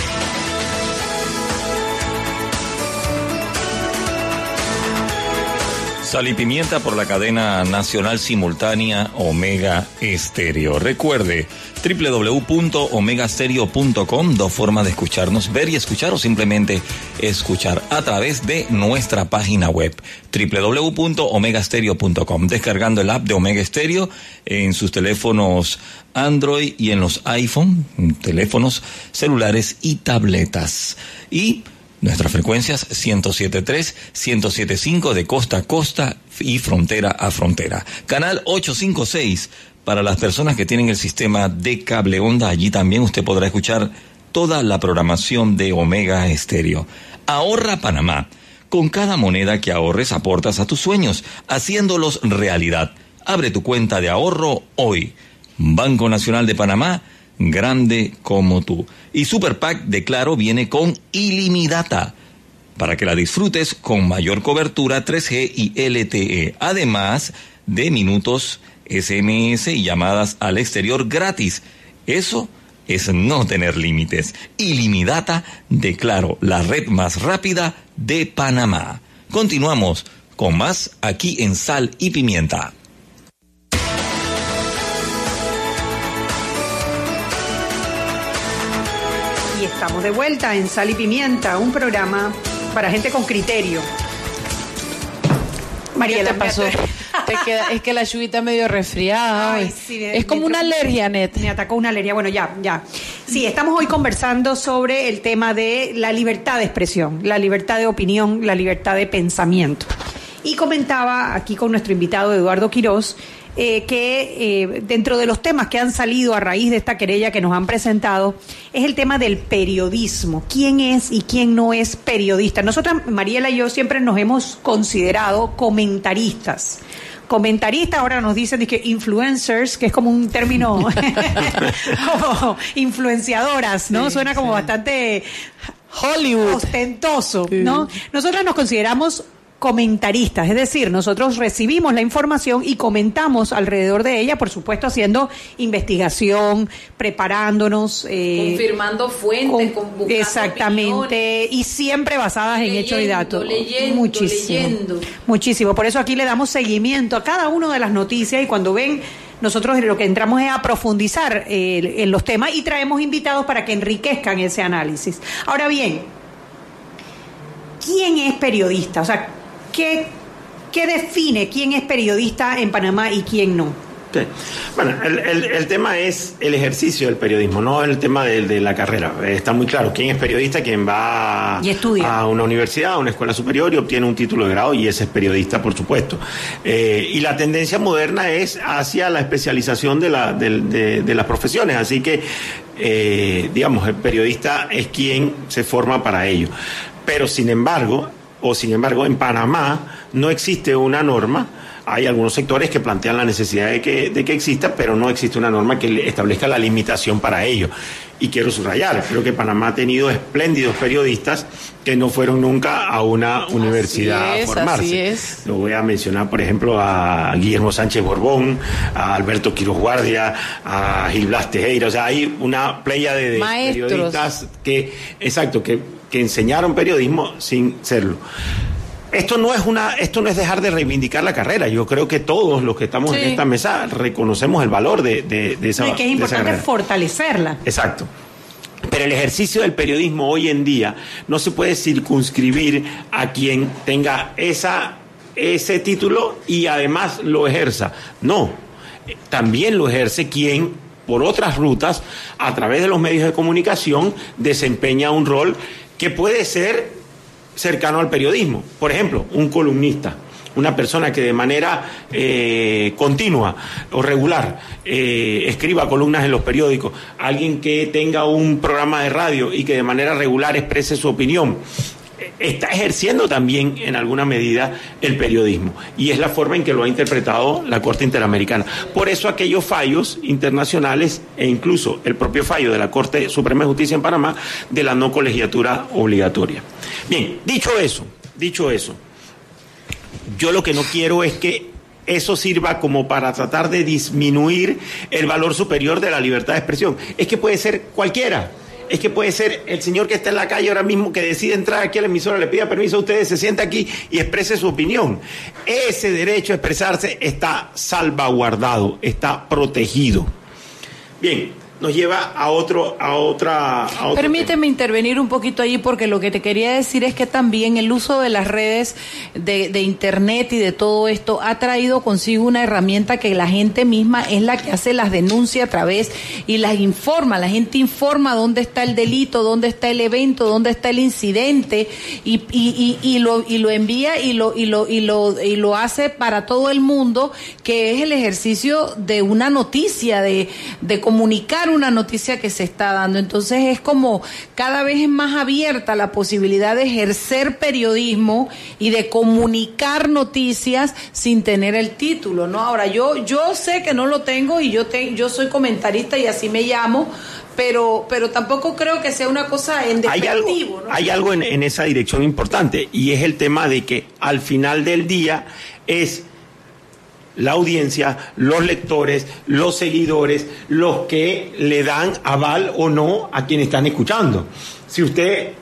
Sal y pimienta por la cadena nacional simultánea Omega Estéreo. Recuerde www.omegastereo.com, dos formas de escucharnos, ver y escuchar o simplemente escuchar a través de nuestra página web www.omegastereo.com, descargando el app de Omega Stereo en sus teléfonos Android y en los iPhone, teléfonos celulares y tabletas. Y Nuestras frecuencias 107.3, 107.5 de costa a costa y frontera a frontera. Canal 856 para las personas que tienen el sistema de cable onda. Allí también usted podrá escuchar toda la programación de Omega Estéreo. Ahorra Panamá. Con cada moneda que ahorres aportas a tus sueños, haciéndolos realidad. Abre tu cuenta de ahorro hoy. Banco Nacional de Panamá grande como tú. Y Super Pack de Claro viene con ilimitada para que la disfrutes con mayor cobertura 3G y LTE, además de minutos SMS y llamadas al exterior gratis. Eso es no tener límites. Ilimitada de Claro, la red más rápida de Panamá. Continuamos con más aquí en Sal y Pimienta. Estamos de vuelta en Sal y Pimienta, un programa para gente con criterio. María, ¿Qué pasó? es que la lluvita medio resfriada. es como una alergia, Net. Me atacó una alergia. Bueno, ya, ya. Sí, estamos hoy conversando sobre el tema de la libertad de expresión, la libertad de opinión, la libertad de pensamiento. Y comentaba aquí con nuestro invitado Eduardo Quirós eh, que eh, dentro de los temas que han salido a raíz de esta querella que nos han presentado es el tema del periodismo. ¿Quién es y quién no es periodista? Nosotras, Mariela y yo, siempre nos hemos considerado comentaristas comentaristas, ahora nos dicen que influencers, que es como un término como influenciadoras, ¿no? Suena como bastante Hollywood ostentoso, ¿no? Nosotros nos consideramos comentaristas, es decir, nosotros recibimos la información y comentamos alrededor de ella, por supuesto haciendo investigación, preparándonos, eh, confirmando fuentes, con, exactamente, y siempre basadas en hechos y datos. Leyendo, muchísimo, muchísimo. Por eso aquí le damos seguimiento a cada una de las noticias y cuando ven nosotros lo que entramos es a profundizar eh, en los temas y traemos invitados para que enriquezcan ese análisis. Ahora bien, ¿quién es periodista? O sea, ¿qué, qué define quién es periodista en Panamá y quién no? Bueno, el, tema es el ejercicio del periodismo, no el tema de, la carrera. Está muy claro quién es periodista, quién va a una universidad, a una escuela superior y obtiene un título de grado y ese es periodista, por supuesto. Eh, y la tendencia moderna es hacia la especialización de, la, de, las profesiones, así que, eh, digamos, el periodista es quien se forma para ello. Pero, sin embargo, o sin embargo en Panamá no existe una norma. Hay algunos sectores que plantean la necesidad de que, de que exista, pero no existe una norma que establezca la limitación para ello. Y quiero subrayar, creo que Panamá ha tenido espléndidos periodistas que no fueron nunca a una universidad a formarse. Lo voy a mencionar, por ejemplo, a Guillermo Sánchez Borbón, a Alberto Quiroz Guardia, a Gil Blas Tejera. O sea, hay una playa de, de periodistas que, exacto, que que enseñaron periodismo sin serlo. Esto no es una, esto no es dejar de reivindicar la carrera. Yo creo que todos los que estamos en esta mesa reconocemos el valor de, de, de esa. Y que es importante fortalecerla. Exacto. Pero el ejercicio del periodismo hoy en día no se puede circunscribir a quien tenga esa, ese título y además lo ejerza. No, también lo ejerce quien por otras rutas, a través de los medios de comunicación, desempeña un rol que puede ser cercano al periodismo. Por ejemplo, un columnista, una persona que de manera eh, continua o regular eh, escriba columnas en los periódicos, alguien que tenga un programa de radio y que de manera regular exprese su opinión, está ejerciendo también en alguna medida el periodismo y es la forma en que lo ha interpretado la Corte Interamericana. Por eso aquellos fallos internacionales e incluso el propio fallo de la Corte Suprema de Justicia en Panamá de la no colegiatura obligatoria. Bien, dicho eso, dicho eso, yo lo que no quiero es que eso sirva como para tratar de disminuir el valor superior de la libertad de expresión. Es que puede ser cualquiera es que puede ser el señor que está en la calle ahora mismo que decide entrar aquí a la emisora, le pida permiso a ustedes, se sienta aquí y exprese su opinión. Ese derecho a expresarse está salvaguardado, está protegido. Bien, nos lleva a otro, a otra. Permíteme intervenir un poquito allí porque lo que te quería decir es que también el uso de las redes de, internet y de todo esto ha traído consigo una herramienta que la gente misma es la que hace las denuncias a través y las informa. La gente informa dónde está el delito, dónde está el evento, dónde está el incidente y, y, y lo, y lo envía y lo, y lo, y lo, y lo hace para todo el mundo, que es el ejercicio de una noticia, de, de comunicar una noticia que se está dando. Entonces es como cada vez es más abierta la posibilidad de ejercer periodismo y de comunicar noticias sin tener el título, ¿no? Ahora yo yo sé que no lo tengo y yo te, yo soy comentarista y así me llamo, pero, pero tampoco creo que sea una cosa en hay algo, hay algo en, en, esa dirección importante y es el tema de que al final del día es la audiencia, los lectores, los seguidores, los que le dan aval o no a quienes están escuchando. Si usted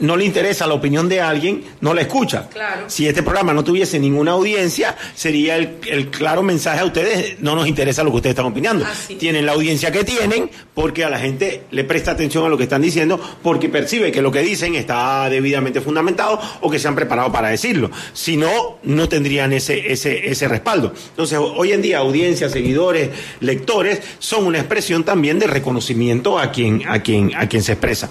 no le interesa la opinión de alguien, no la escucha. Si este programa no tuviese ninguna audiencia, sería el, claro mensaje a ustedes, no nos interesa lo que ustedes están opinando. Ah, tienen la audiencia que tienen porque a la gente le presta atención a lo que están diciendo, porque percibe que lo que dicen está debidamente fundamentado o que se han preparado para decirlo. Si no, no tendrían ese, ese, ese respaldo. Entonces, hoy en día, audiencia, seguidores, lectores, son una expresión también de reconocimiento a quien, a quien, a quien se expresa.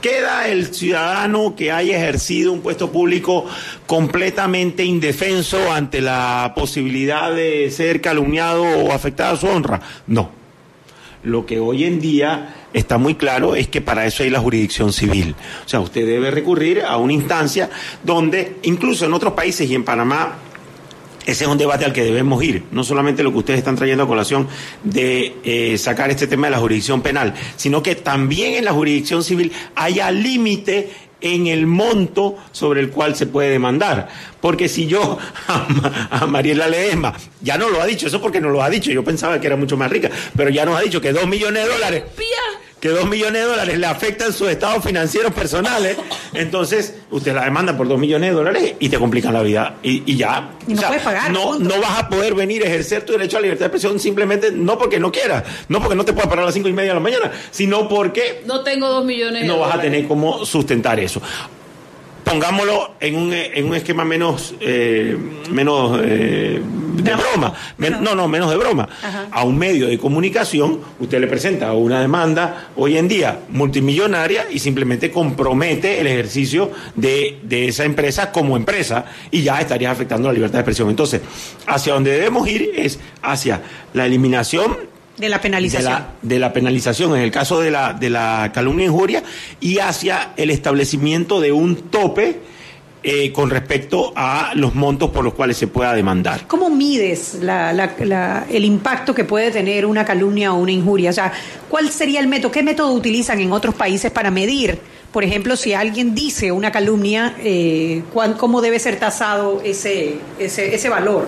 Queda el ciudadano que haya ejercido un puesto público completamente indefenso ante la posibilidad de ser calumniado o afectada su honra. No. Lo que hoy en día está muy claro es que para eso hay la jurisdicción civil. O sea, usted debe recurrir a una instancia donde, incluso en otros países y en Panamá, ese es un debate al que debemos ir, no solamente lo que ustedes están trayendo a colación de eh, sacar este tema de la jurisdicción penal, sino que también en la jurisdicción civil haya límite en el monto sobre el cual se puede demandar. Porque si yo a, Mariela Ledesma, ya no lo ha dicho, eso porque no lo ha dicho, yo pensaba que era mucho más rica, pero ya nos ha dicho que dos millones de dólares que dos millones de dólares le afectan sus estados financieros personales, entonces usted la demanda por dos millones de dólares y te complican la vida. Y, ya. no puedes pagar. No, no vas a poder venir a ejercer tu derecho a libertad de expresión simplemente no porque no quieras, no porque no te puedas parar a las cinco y media de la mañana, sino porque. No tengo dos millones No vas a tener cómo sustentar eso pongámoslo en un, en un esquema menos, eh, menos eh, de broma, no, no, menos de broma. A un medio de comunicación, usted le presenta una demanda hoy en día multimillonaria y simplemente compromete el ejercicio de, de esa empresa como empresa y ya estaría afectando la libertad de expresión. Entonces, hacia donde debemos ir es hacia la eliminación de la penalización. De la, penalización, en el caso de la, de la calumnia e injuria, y hacia el establecimiento de un tope eh, con respecto a los montos por los cuales se pueda demandar. ¿Cómo mides el impacto que puede tener una calumnia o una injuria? O sea, ¿cuál sería el método? ¿Qué método utilizan en otros países para medir? Por ejemplo, si alguien dice una calumnia, eh, ¿cómo debe ser tasado ese, ese, ese valor?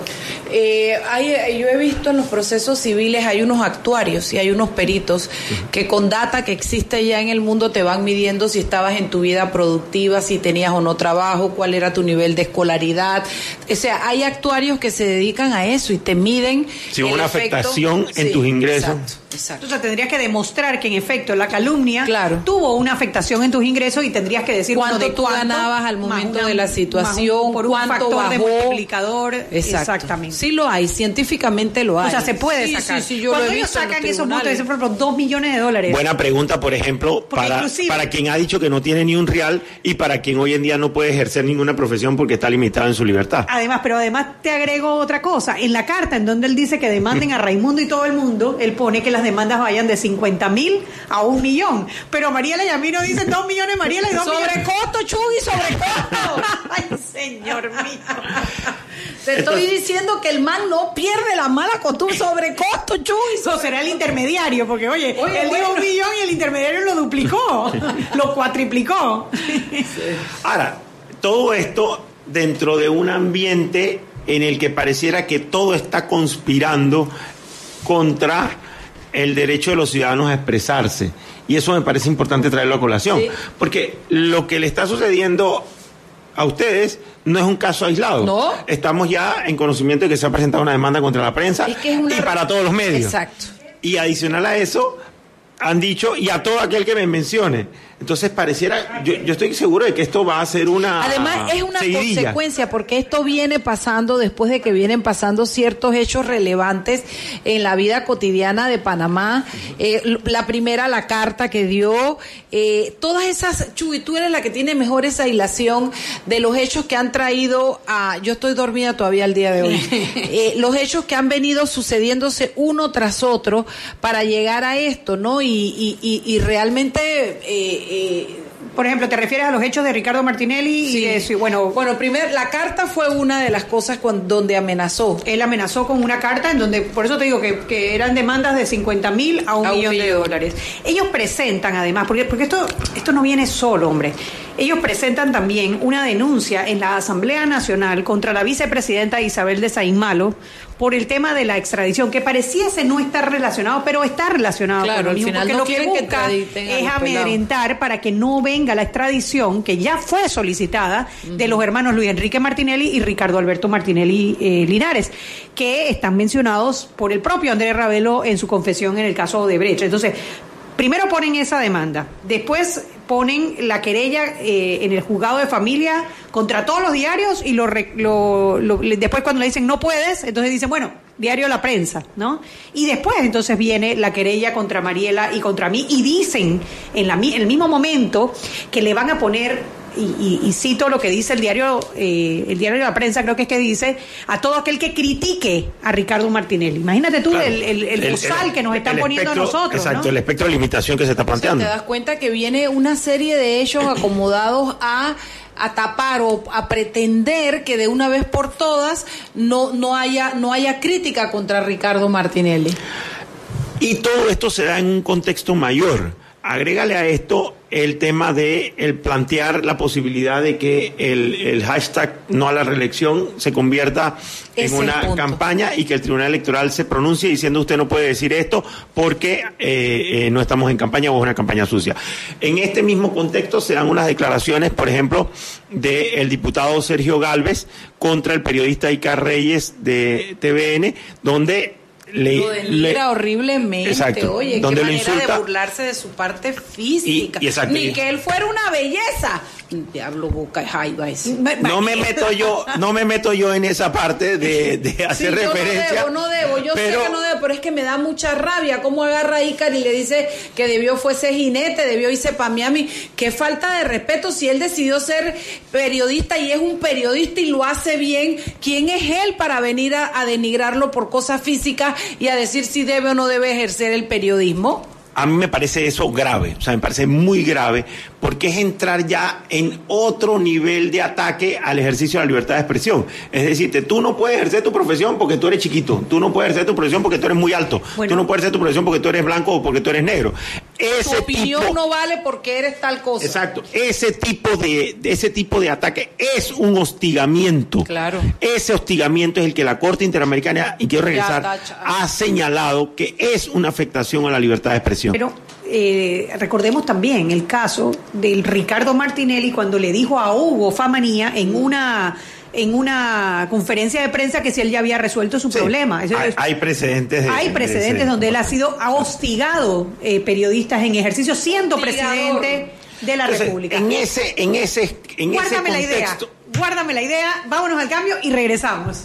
Eh, hay, yo he visto en los procesos civiles hay unos actuarios y hay unos peritos que con data que existe ya en el mundo te van midiendo si estabas en tu vida productiva, si tenías o no trabajo, cuál era tu nivel de escolaridad. O sea, hay actuarios que se dedican a eso y te miden. Si una afectación en tus ingresos. Exacto. Entonces tendrías que demostrar que en efecto la calumnia tuvo una afectación en tus ingresos y tendrías que decir cuánto tú ganabas al momento de la situación, por un cuánto factor de multiplicador. Exactamente. Sí lo hay, científicamente lo hay. O sea, se puede sacar. Sí, yo Cuando ellos sacan esos montos, dicen, por ejemplo, dos millones de dólares. Buena pregunta, por ejemplo, para, para quien ha dicho que no tiene ni un real y para quien hoy en día no puede ejercer ninguna profesión porque está limitado en su libertad. Además, pero además te agrego otra cosa. En la carta en donde él dice que demanden a Raimundo y todo el mundo, él pone que las demandas vayan de 50 mil a un millón. Pero Mariela Yamino dice 2 millones, Mariela y 2 sobre costo, Chugui, sobre costo. Ay, señor mío. Te estoy diciendo que el man no pierde la mala costumbre sobre costo, Chugui. Eso será el intermediario, porque oye, él dio un millón y el intermediario lo duplicó, lo cuatriplicó. Ahora, todo esto dentro de un ambiente en el que pareciera que todo está conspirando contra el derecho de los ciudadanos a expresarse. Y eso me parece importante traerlo a colación, porque lo que le está sucediendo a ustedes no es un caso aislado. No. Estamos ya en conocimiento de que se ha presentado una demanda contra la prensa y para todos los medios. Exacto. Y adicional a eso, han dicho, y a todo aquel que me mencione, entonces pareciera, yo, yo, estoy seguro de que esto va a ser una... Además es una consecuencia porque esto viene pasando después de que vienen pasando ciertos hechos relevantes en la vida cotidiana de Panamá. Eh, la primera, la carta que dio, eh, todas esas, Chuy, tú eres la que tiene mejor esa hilación de los hechos que han traído a... Yo estoy dormida todavía el día de hoy. Eh, los hechos que han venido sucediéndose uno tras otro para llegar a esto, ¿no? Y, y, y, realmente... Eh, por ejemplo, ¿te refieres a los hechos de Ricardo Martinelli? Sí. bueno, bueno, primero, la carta fue una de las cosas donde amenazó. Él amenazó con una carta en donde, por eso te digo que, eran demandas de 50 mil a un millón de dólares. Ellos presentan además, porque, porque esto, esto no viene solo, hombre. Ellos presentan también una denuncia en la Asamblea Nacional contra la vicepresidenta Isabel de Saimalo por el tema de la extradición, que pareciese no estar relacionado, pero está relacionado con lo mismo, porque lo que busca es amedrentar para que no venga la extradición, que ya fue solicitada, de los hermanos Luis Enrique Martinelli y Ricardo Alberto Martinelli eh, Linares, que están mencionados por el propio Andrés Ravelo en su confesión en el caso de Brecha. Entonces, primero ponen esa demanda, después ponen la querella eh, en el juzgado de familia contra todos los diarios y lo, después cuando le dicen no puedes, entonces dicen, bueno, diario La Prensa, ¿no? Y después entonces viene la querella contra Mariela y contra mí y dicen en, la, en el mismo momento que le van a poner y, cito lo que dice el diario, eh, el diario de la prensa, creo que es que dice, a todo aquel que critique a Ricardo Martinelli. Imagínate tú el, el, el, que nos están poniendo a nosotros. Exacto, el espectro de limitación que se está planteando. te das cuenta que viene una serie de hechos acomodados a a tapar o a pretender que de una vez por todas no, no, haya, no haya crítica contra Ricardo Martinelli. Y todo esto se da en un contexto mayor. Agrégale a esto el tema de el plantear la posibilidad de que el, hashtag no a la reelección se convierta en una campaña y que el Tribunal Electoral se pronuncie diciendo usted no puede decir esto porque eh, eh, no estamos en campaña o es una campaña sucia. En este mismo contexto se dan unas declaraciones, por ejemplo, del diputado Sergio Galvez contra el periodista Icar Reyes de TVN, donde le, lo denira horriblemente. Exacto, Oye, donde qué manera de burlarse de su parte física. Ni que él fuera una belleza. Diablo boca No me meto yo, no me meto yo en esa parte de, de hacer referencia. No debo, no debo, yo sé que no debo, pero es que me da mucha rabia cómo agarra a Icar y le dice que debió fuese jinete, debió irse para Miami. Qué falta de respeto si él decidió ser periodista y es un periodista y lo hace bien. ¿Quién es él para venir a denigrarlo por cosas físicas y a decir si debe o no debe ejercer el periodismo? A mí me parece eso grave, o sea, me parece muy grave, porque es entrar ya en otro nivel de ataque al ejercicio de la libertad de expresión. Es decir, tú no puedes ejercer tu profesión porque tú eres chiquito, tú no puedes ejercer tu profesión porque tú eres muy alto, tú no puedes ejercer tu profesión porque tú eres blanco o porque tú eres negro. Ese tu opinión no vale porque eres tal cosa. Exacto, ese tipo de, ese tipo de ataque es un hostigamiento. Claro. Ese hostigamiento es el que la Corte Interamericana, y quiero regresar, ha señalado que es una afectación a la libertad de expresión. Pero eh, recordemos también el caso del Ricardo Martinelli cuando le dijo a Hugo Famanía en una en una conferencia de prensa que si él ya había resuelto su problema. hay, precedentes. hay precedentes donde él ha sido hostigado eh, periodistas en ejercicio siendo presidente de la República. En ese, en ese, en guárdame la idea, guárdame la idea, vámonos al cambio y regresamos.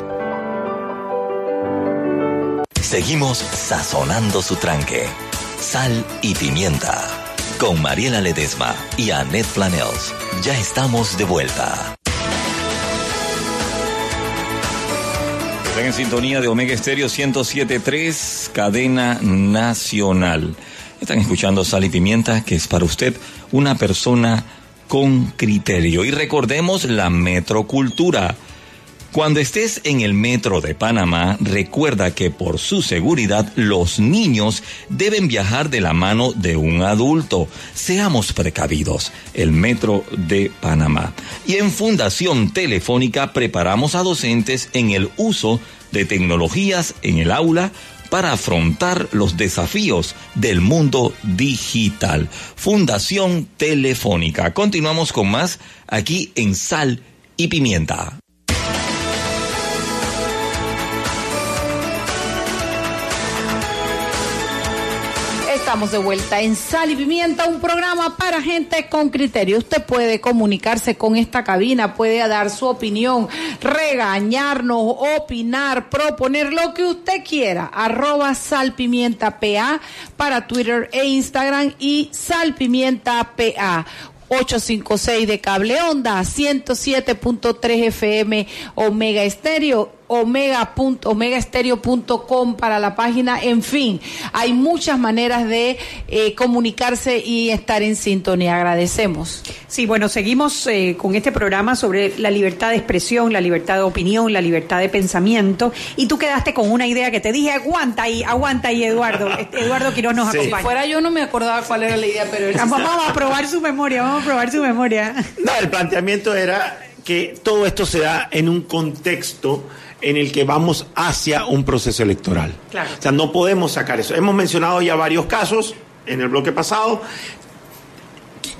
Seguimos sazonando su tranque. Sal y pimienta. Con Mariela Ledesma y Annette Planels. Ya estamos de vuelta. Están en sintonía de Omega Estéreo 1073, cadena nacional. Están escuchando Sal y Pimienta, que es para usted una persona con criterio. Y recordemos la metrocultura cuando estés en el metro de Panamá, recuerda que por su seguridad los niños deben viajar de la mano de un adulto. Seamos precavidos. El metro de Panamá. Y en Fundación Telefónica preparamos a docentes en el uso de tecnologías en el aula para afrontar los desafíos del mundo digital. Fundación Telefónica. Continuamos con más aquí en Sal y Pimienta. Estamos de vuelta en Sal y Pimienta, un programa para gente con criterio. Usted puede comunicarse con esta cabina, puede dar su opinión, regañarnos, opinar, proponer lo que usted quiera. Arroba Pimienta PA para Twitter e Instagram y Salpimienta PA. 856 de cable onda, 107.3 FM Omega Estéreo omega omegaestereo.com para la página. En fin, hay muchas maneras de eh, comunicarse y estar en sintonía. Agradecemos. Sí, bueno, seguimos eh, con este programa sobre la libertad de expresión, la libertad de opinión, la libertad de pensamiento. Y tú quedaste con una idea que te dije, aguanta ahí, aguanta ahí, Eduardo. Eduardo Quiroz nos acompaña. Si fuera yo no me acordaba cuál era la idea, pero... Vamos a probar su memoria, vamos a probar su memoria. No, el planteamiento era que todo esto se da en un contexto en el que vamos hacia un proceso electoral. Claro. O sea, no podemos sacar eso. Hemos mencionado ya varios casos en el bloque pasado.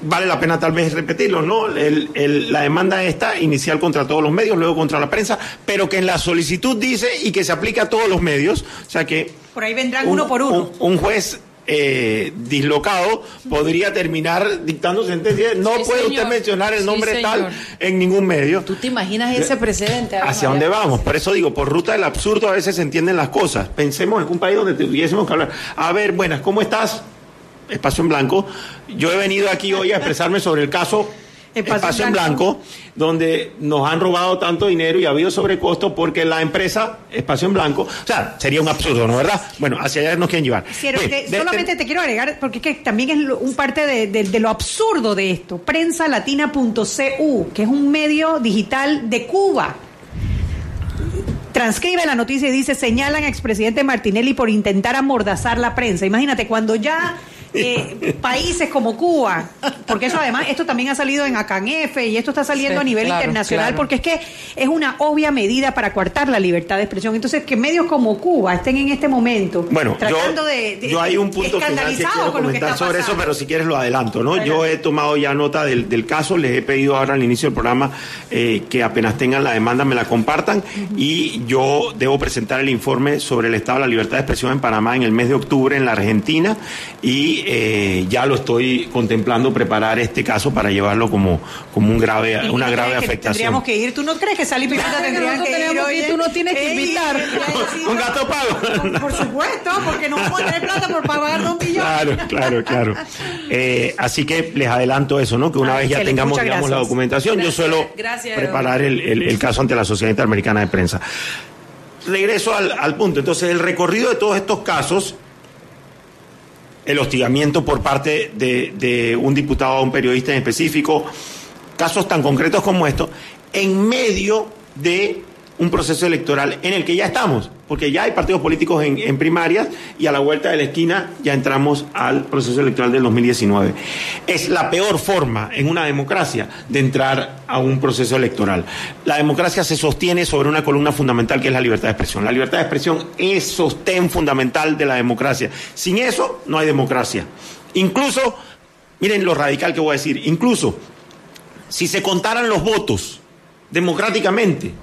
Vale la pena tal vez repetirlo, ¿no? El- el- la demanda está inicial contra todos los medios, luego contra la prensa, pero que en la solicitud dice y que se aplica a todos los medios. O sea que Por ahí vendrán uno por uno. un, un juez eh, dislocado podría terminar dictando sentencia. No Sí, puede usted mencionar el nombre tal en ningún medio. ¿Tú te imaginas ese precedente? ¿Hacia dónde vamos? Por eso digo, por ruta del absurdo a veces se entienden las cosas. Pensemos en un país donde tuviésemos que hablar. A ver, buenas, ¿cómo estás? Espacio en blanco. Yo he venido aquí hoy a expresarme sobre el caso Espacio Espacio, en Blanco. blanco, donde nos han robado tanto dinero y ha habido sobrecosto porque la empresa Espacio en Blanco, o sea, sería un absurdo, ¿no verdad? Bueno, hacia allá nos quieren llevar. Cierto, Bien, que de- solamente te quiero agregar, porque es que también es lo- un parte de, de- de lo absurdo de esto. Prensalatina.cu, que es un medio digital de Cuba. Transcribe la noticia y dice, señalan a expresidente Martinelli por intentar amordazar la prensa. Imagínate, cuando ya eh, países como Cuba, porque eso además, esto también ha salido en ACANF y esto está saliendo Sí, a nivel claro, internacional, claro. porque es que es una obvia medida para coartar la libertad de expresión. Entonces, que medios como Cuba estén en este momento Bueno, tratando yo, de, de- yo hay un punto final que quiero con lo que comentar está sobre eso, pero si quieres lo adelanto, ¿no? Yo he tomado ya nota del, del caso, les he pedido ahora al inicio del programa eh, que apenas tengan la demanda me la compartan y yo debo presentar el informe sobre el estado de la libertad de expresión en Panamá en el mes de octubre en la Argentina y eh, ya lo estoy contemplando preparar este caso para llevarlo como, como un grave, ¿Y una no grave afectación. Tendríamos que ir. ¿Tú no crees que Sal y Pimienta Claro que que ir? tenemos que ir, oye? tú nos tienes que invitar. Un no. gato pago. Por, por supuesto, porque no vamos a tener plata por pagar dos millones. Claro, claro, claro. Eh, así que les adelanto eso, ¿no? Que una vez ya tengamos, digamos, la documentación, Gracias, yo suelo gracias, preparar el, el- el caso ante la Sociedad Interamericana de Prensa. Regreso al, al punto. Entonces, el recorrido de todos estos casos, el hostigamiento por parte de, un diputado a un periodista en específico, casos tan concretos como estos, en medio de un proceso electoral en el que ya estamos, porque ya hay partidos políticos en, primarias y a la vuelta de la esquina ya entramos al proceso electoral del 2019. Es la peor forma en una democracia de entrar a un proceso electoral. La democracia se sostiene sobre una columna fundamental que es la libertad de expresión. La libertad de expresión es sostén fundamental de la democracia. Sin eso no hay democracia. Incluso, miren lo radical que voy a decir, incluso si se contaran los votos democráticamente,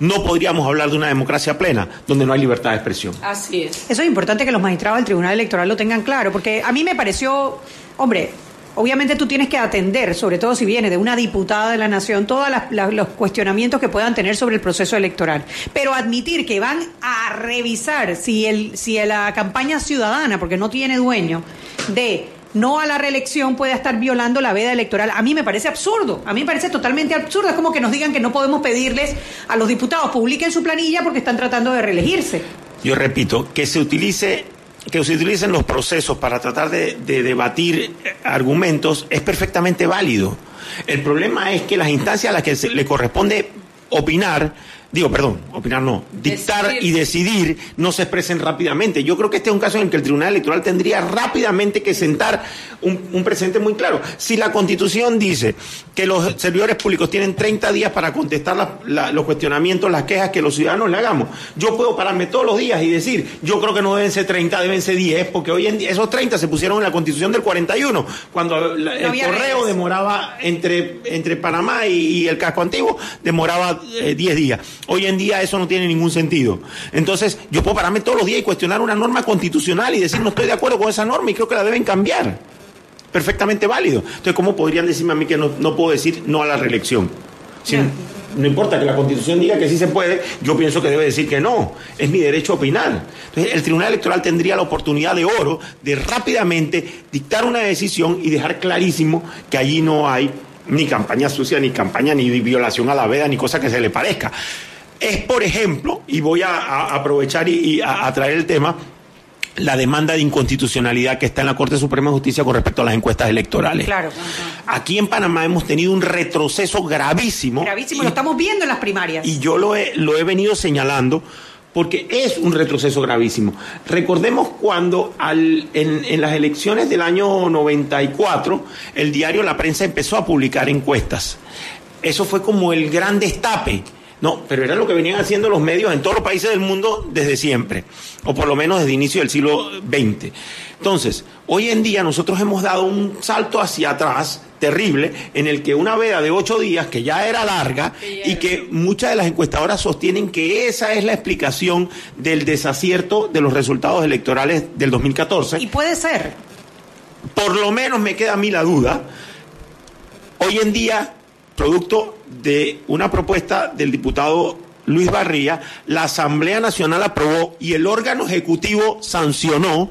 no podríamos hablar de una democracia plena donde no hay libertad de expresión. Así es. Eso es importante que los magistrados del Tribunal Electoral lo tengan claro, porque a mí me pareció, hombre, obviamente tú tienes que atender, sobre todo si viene de una diputada de la Nación, todos los cuestionamientos que puedan tener sobre el proceso electoral, pero admitir que van a revisar si, el, si la campaña ciudadana, porque no tiene dueño, de no a la reelección puede estar violando la veda electoral. A mí me parece absurdo, a mí me parece totalmente absurdo. Es como que nos digan que no podemos pedirles a los diputados publiquen su planilla porque están tratando de reelegirse. Yo repito, que se utilice que se utilicen los procesos para tratar de, de debatir eh, argumentos es perfectamente válido. El problema es que las instancias a las que se le corresponde opinar, digo, perdón, opinar no, dictar Decidir. y decidir no se expresen rápidamente. Yo creo que este es un caso en el que el Tribunal Electoral tendría rápidamente que sentar un, un precedente muy claro. Si la Constitución dice que los servidores públicos tienen 30 días para contestar la- la- los cuestionamientos, las quejas que los ciudadanos le hagamos, yo puedo pararme todos los días y decir, yo creo que no deben ser 30, deben ser 10, porque hoy en día esos 30 se pusieron en la Constitución del 41, cuando la- el había correo redes. demoraba entre, entre Panamá y, y el casco antiguo, demoraba eh, 10 días. Hoy en día eso no tiene ningún sentido. Entonces, yo puedo pararme todos los días y cuestionar una norma constitucional y decir no estoy de acuerdo con esa norma y creo que la deben cambiar. Perfectamente válido. Entonces, ¿cómo podrían decirme a mí que no, no puedo decir no a la reelección? Si no importa que la constitución diga que sí se puede, yo pienso que debe decir que no. Es mi derecho a opinar. Entonces, el Tribunal Electoral tendría la oportunidad de oro de rápidamente dictar una decisión y dejar clarísimo que allí no hay ni campaña sucia, ni campaña, ni violación a la veda, ni cosa que se le parezca. es, por ejemplo, y voy a, a aprovechar y, y a, a traer el tema, la demanda de inconstitucionalidad que está en la Corte Suprema de Justicia con respecto a las encuestas electorales. Claro. Aquí en Panamá hemos tenido un retroceso gravísimo. Gravísimo, y- lo estamos viendo en las primarias. y yo lo he, lo he venido señalando porque es un retroceso gravísimo. Recordemos cuando al- en, en las elecciones del año 94 el diario La Prensa empezó a publicar encuestas. Eso fue como el gran destape. No, pero era lo que venían haciendo los medios en todos los países del mundo desde siempre, o por lo menos desde inicio del siglo XX. Entonces, hoy en día nosotros hemos dado un salto hacia atrás terrible en el que una veda de ocho días, que ya era larga, y que muchas de las encuestadoras sostienen que esa es la explicación del desacierto de los resultados electorales del 2014 Y puede ser. por lo menos me queda a mí la duda, hoy en día, producto de una propuesta del diputado Luis Barría, la Asamblea Nacional aprobó y el órgano ejecutivo sancionó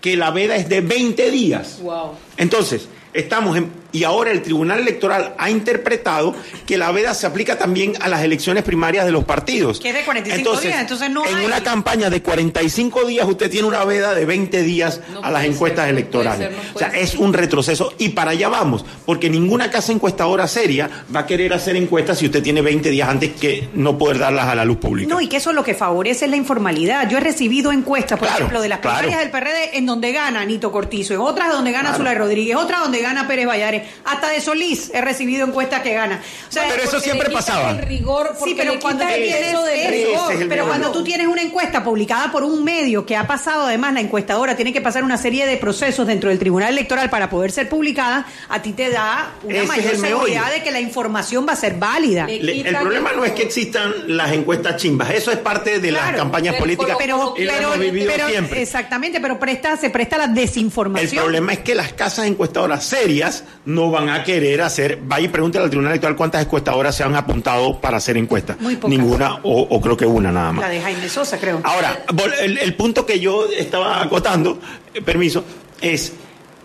que la veda es de 20 días. Wow. Entonces, estamos en... Y ahora el Tribunal Electoral ha interpretado que la veda se aplica también a las elecciones primarias de los partidos. Que es de 45 días, entonces no En hay- una campaña de 45 días usted tiene una veda de 20 días No a las encuestas ser, no puede electorales. ser, o sea, es un retroceso y para allá vamos, porque ninguna casa encuestadora seria va a querer hacer encuestas si usted tiene 20 días antes que no poder darlas a la luz pública. No, y que eso lo que favorece es la informalidad. Yo he recibido encuestas, por Claro, ejemplo, de las claro. primarias del PRD en donde gana Nito Cortizo, en otras donde gana Claro. Zulay Rodríguez, otras donde gana Pérez Vallares, hasta de Solís he recibido encuestas que gana. O sea, Pero eso siempre pasaba. El rigor, Sí, pero cuando el tienes eso, rigor. Es el pero cuando tú tienes una encuesta publicada por un medio que ha pasado, además la encuestadora tiene que pasar una serie de procesos dentro del Tribunal Electoral para poder ser publicada, a ti te da una Ese mayor el seguridad de que la información va a ser válida. Le- el problema el no es que existan las encuestas chimbas, eso es parte de las campañas pero- políticas Pero, y pero, pero- siempre. exactamente, pero presta, se presta la El desinformación. problema es que las casas encuestadoras serias no van a querer hacer. Vaya y pregúntale al Tribunal Electoral cuántas encuestadoras se han apuntado para hacer encuestas. Muy pocas. Ninguna, o, o creo que una nada más. La de Jaime Sosa, creo. Ahora, el, el punto que yo estaba acotando, eh, permiso, es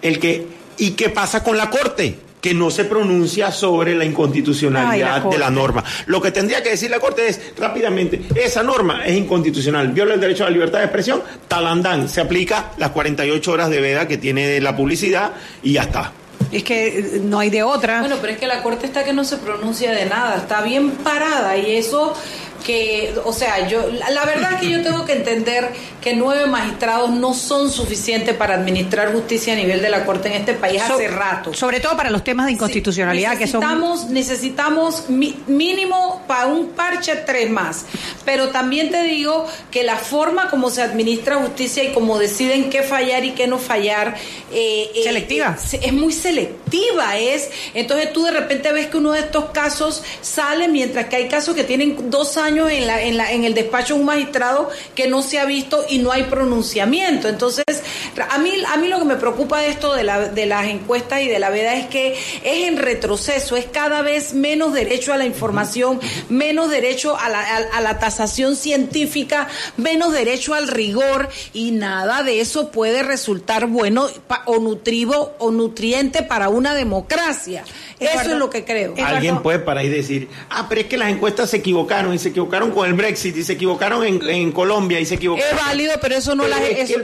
el que. ¿Y qué pasa con la Corte? Que no se pronuncia sobre la Ay, inconstitucionalidad la de la norma. Lo que tendría que decir la Corte es rápidamente: esa norma es inconstitucional, viola el derecho a la libertad de expresión, talandán, se aplica las 48 horas de veda que tiene la publicidad y ya está. Es que eh, no hay de otra. Bueno, pero es que la corte está que no se pronuncia de nada, está bien parada y eso que, o sea, yo, la, verdad es que yo tengo que entender que nueve magistrados no son suficientes para administrar justicia a nivel de la corte en este país So- hace rato. Sobre todo para los temas de inconstitucionalidad Sí, que son. necesitamos, necesitamos mi- mínimo para un parche tres más. Pero también te digo que la forma como se administra justicia y como deciden qué fallar y qué no fallar eh, eh, Selectiva. eh, es muy selectiva. Es entonces tú de repente ves que uno de estos casos sale mientras que hay casos que tienen dos años en la, en la en el despacho de un magistrado que no se ha visto y no hay pronunciamiento. Entonces a mí a mí lo que me preocupa de esto de la de las encuestas y de la veda es que es en retroceso, es cada vez menos derecho a la información, menos derecho a la, a- a la tasación científica, menos derecho al rigor y nada de eso puede resultar bueno pa- o nutrivo o nutriente para una democracia. Eso Eduardo, es lo que creo. Eduardo. Alguien puede para ahí decir, ah, pero es que las encuestas se equivocaron y se equivocaron con el Brexit y se equivocaron en, en Colombia y se equivocaron. Es válido, pero eso no Pero la es eso-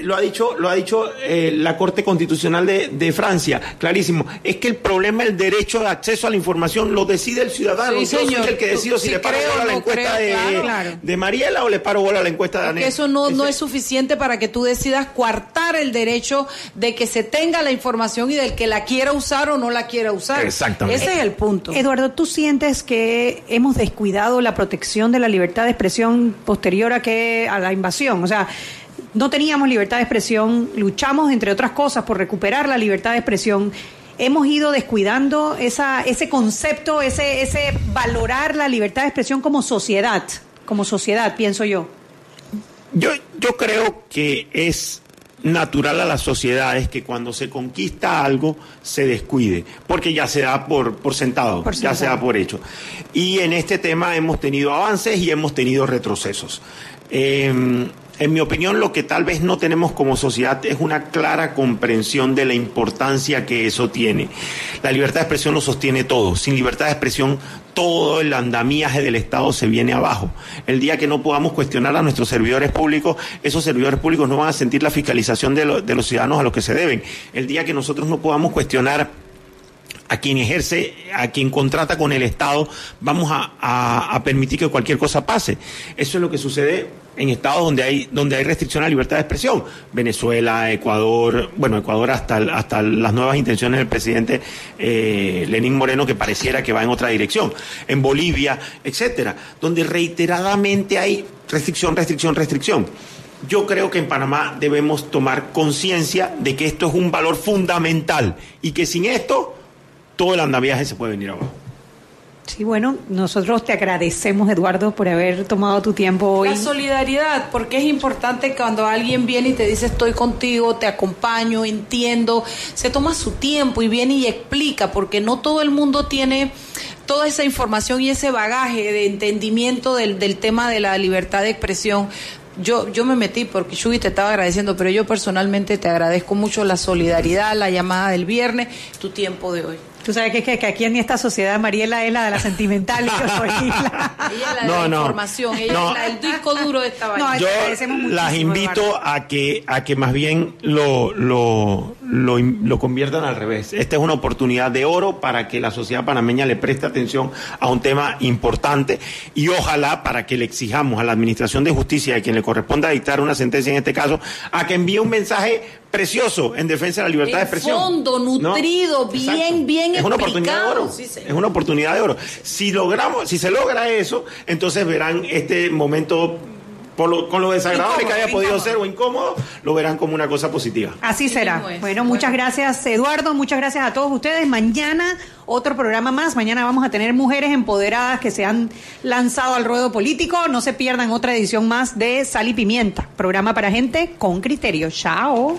lo ha dicho, lo ha dicho eh, la Corte Constitucional de, de Francia, clarísimo. Es que el problema, el derecho de acceso a la información, lo decide el ciudadano. Sí, Yo soy señor. el que decido si le paro creo, bola a la no encuesta creo, de, claro, de Mariela o le paro bola a la encuesta de Anet. eso no, no es suficiente para que tú decidas coartar el derecho de que se tenga la información y del que la quiera usar o no la quiera usar. Exactamente. Ese es el punto. Eduardo, ¿tú sientes que hemos descuidado la protección de la libertad de expresión posterior a que a la invasión? O sea, no teníamos libertad de expresión, luchamos entre otras cosas por recuperar la libertad de expresión. Hemos ido descuidando esa, ese concepto, ese, ese valorar la libertad de expresión como sociedad, como sociedad, pienso yo. Yo, yo creo que es natural a las sociedades que cuando se conquista algo se descuide, porque ya se da por, por sentado, Por ya se da por hecho. Y en este tema hemos tenido avances y hemos tenido retrocesos. Eh, En mi opinión, lo que tal vez no tenemos como sociedad es una clara comprensión de la importancia que eso tiene. La libertad de expresión lo sostiene todo. Sin libertad de expresión, todo el andamiaje del Estado se viene abajo. El día que no podamos cuestionar a nuestros servidores públicos, esos servidores públicos no van a sentir la fiscalización de, de los ciudadanos a los que se deben. El día que nosotros no podamos cuestionar a quien ejerce, a quien contrata con el Estado, vamos a, a, permitir que cualquier cosa pase. Eso es lo que sucede en estados donde hay, donde hay restricción a la libertad de expresión. Venezuela, Ecuador, bueno, Ecuador hasta, hasta las nuevas intenciones del presidente eh, Lenín Moreno que pareciera que va en otra dirección. En Bolivia, etcétera, donde reiteradamente hay restricción, restricción, restricción. Yo creo que en Panamá debemos tomar conciencia de que esto es un valor fundamental y que sin esto todo el andamiaje se puede venir abajo. Sí, bueno, nosotros te agradecemos, Eduardo, por haber tomado tu tiempo hoy. La solidaridad, porque es importante cuando alguien viene y te dice estoy contigo, te acompaño, entiendo, se toma su tiempo y viene y explica, porque no todo el mundo tiene toda esa información y ese bagaje de entendimiento del, del tema de la libertad de expresión. Yo, yo me metí porque Shugi te estaba agradeciendo, pero yo personalmente te agradezco mucho la solidaridad, la llamada del viernes, tu tiempo de hoy. Tú sabes que, que, que, aquí en esta sociedad Mariela es la de la sentimental y yo soy la... Ella es la de la información, ella es la del disco duro de esta vaina. yo las invito a que, a que más bien lo, lo, lo, lo, conviertan al revés. Esta es una oportunidad de oro para que la sociedad panameña le preste atención a un tema importante y ojalá para que le exijamos a la Administración de Justicia, a quien le corresponda dictar una sentencia en este caso, a que envíe un mensaje precioso en defensa de la libertad de expresión. Fondo, nutrido, bien, bien es una oportunidad de oro. es una oportunidad de oro. Si logramos, si se logra eso, entonces verán este momento con lo desagradable que haya podido ser o incómodo, lo verán como una cosa positiva. Así será. Bueno, muchas gracias Eduardo, muchas gracias a todos ustedes. Mañana otro programa más. Mañana vamos a tener mujeres empoderadas que se han lanzado al ruedo político. No se pierdan otra edición más de Sal y Pimienta, programa para gente con criterio. Chao.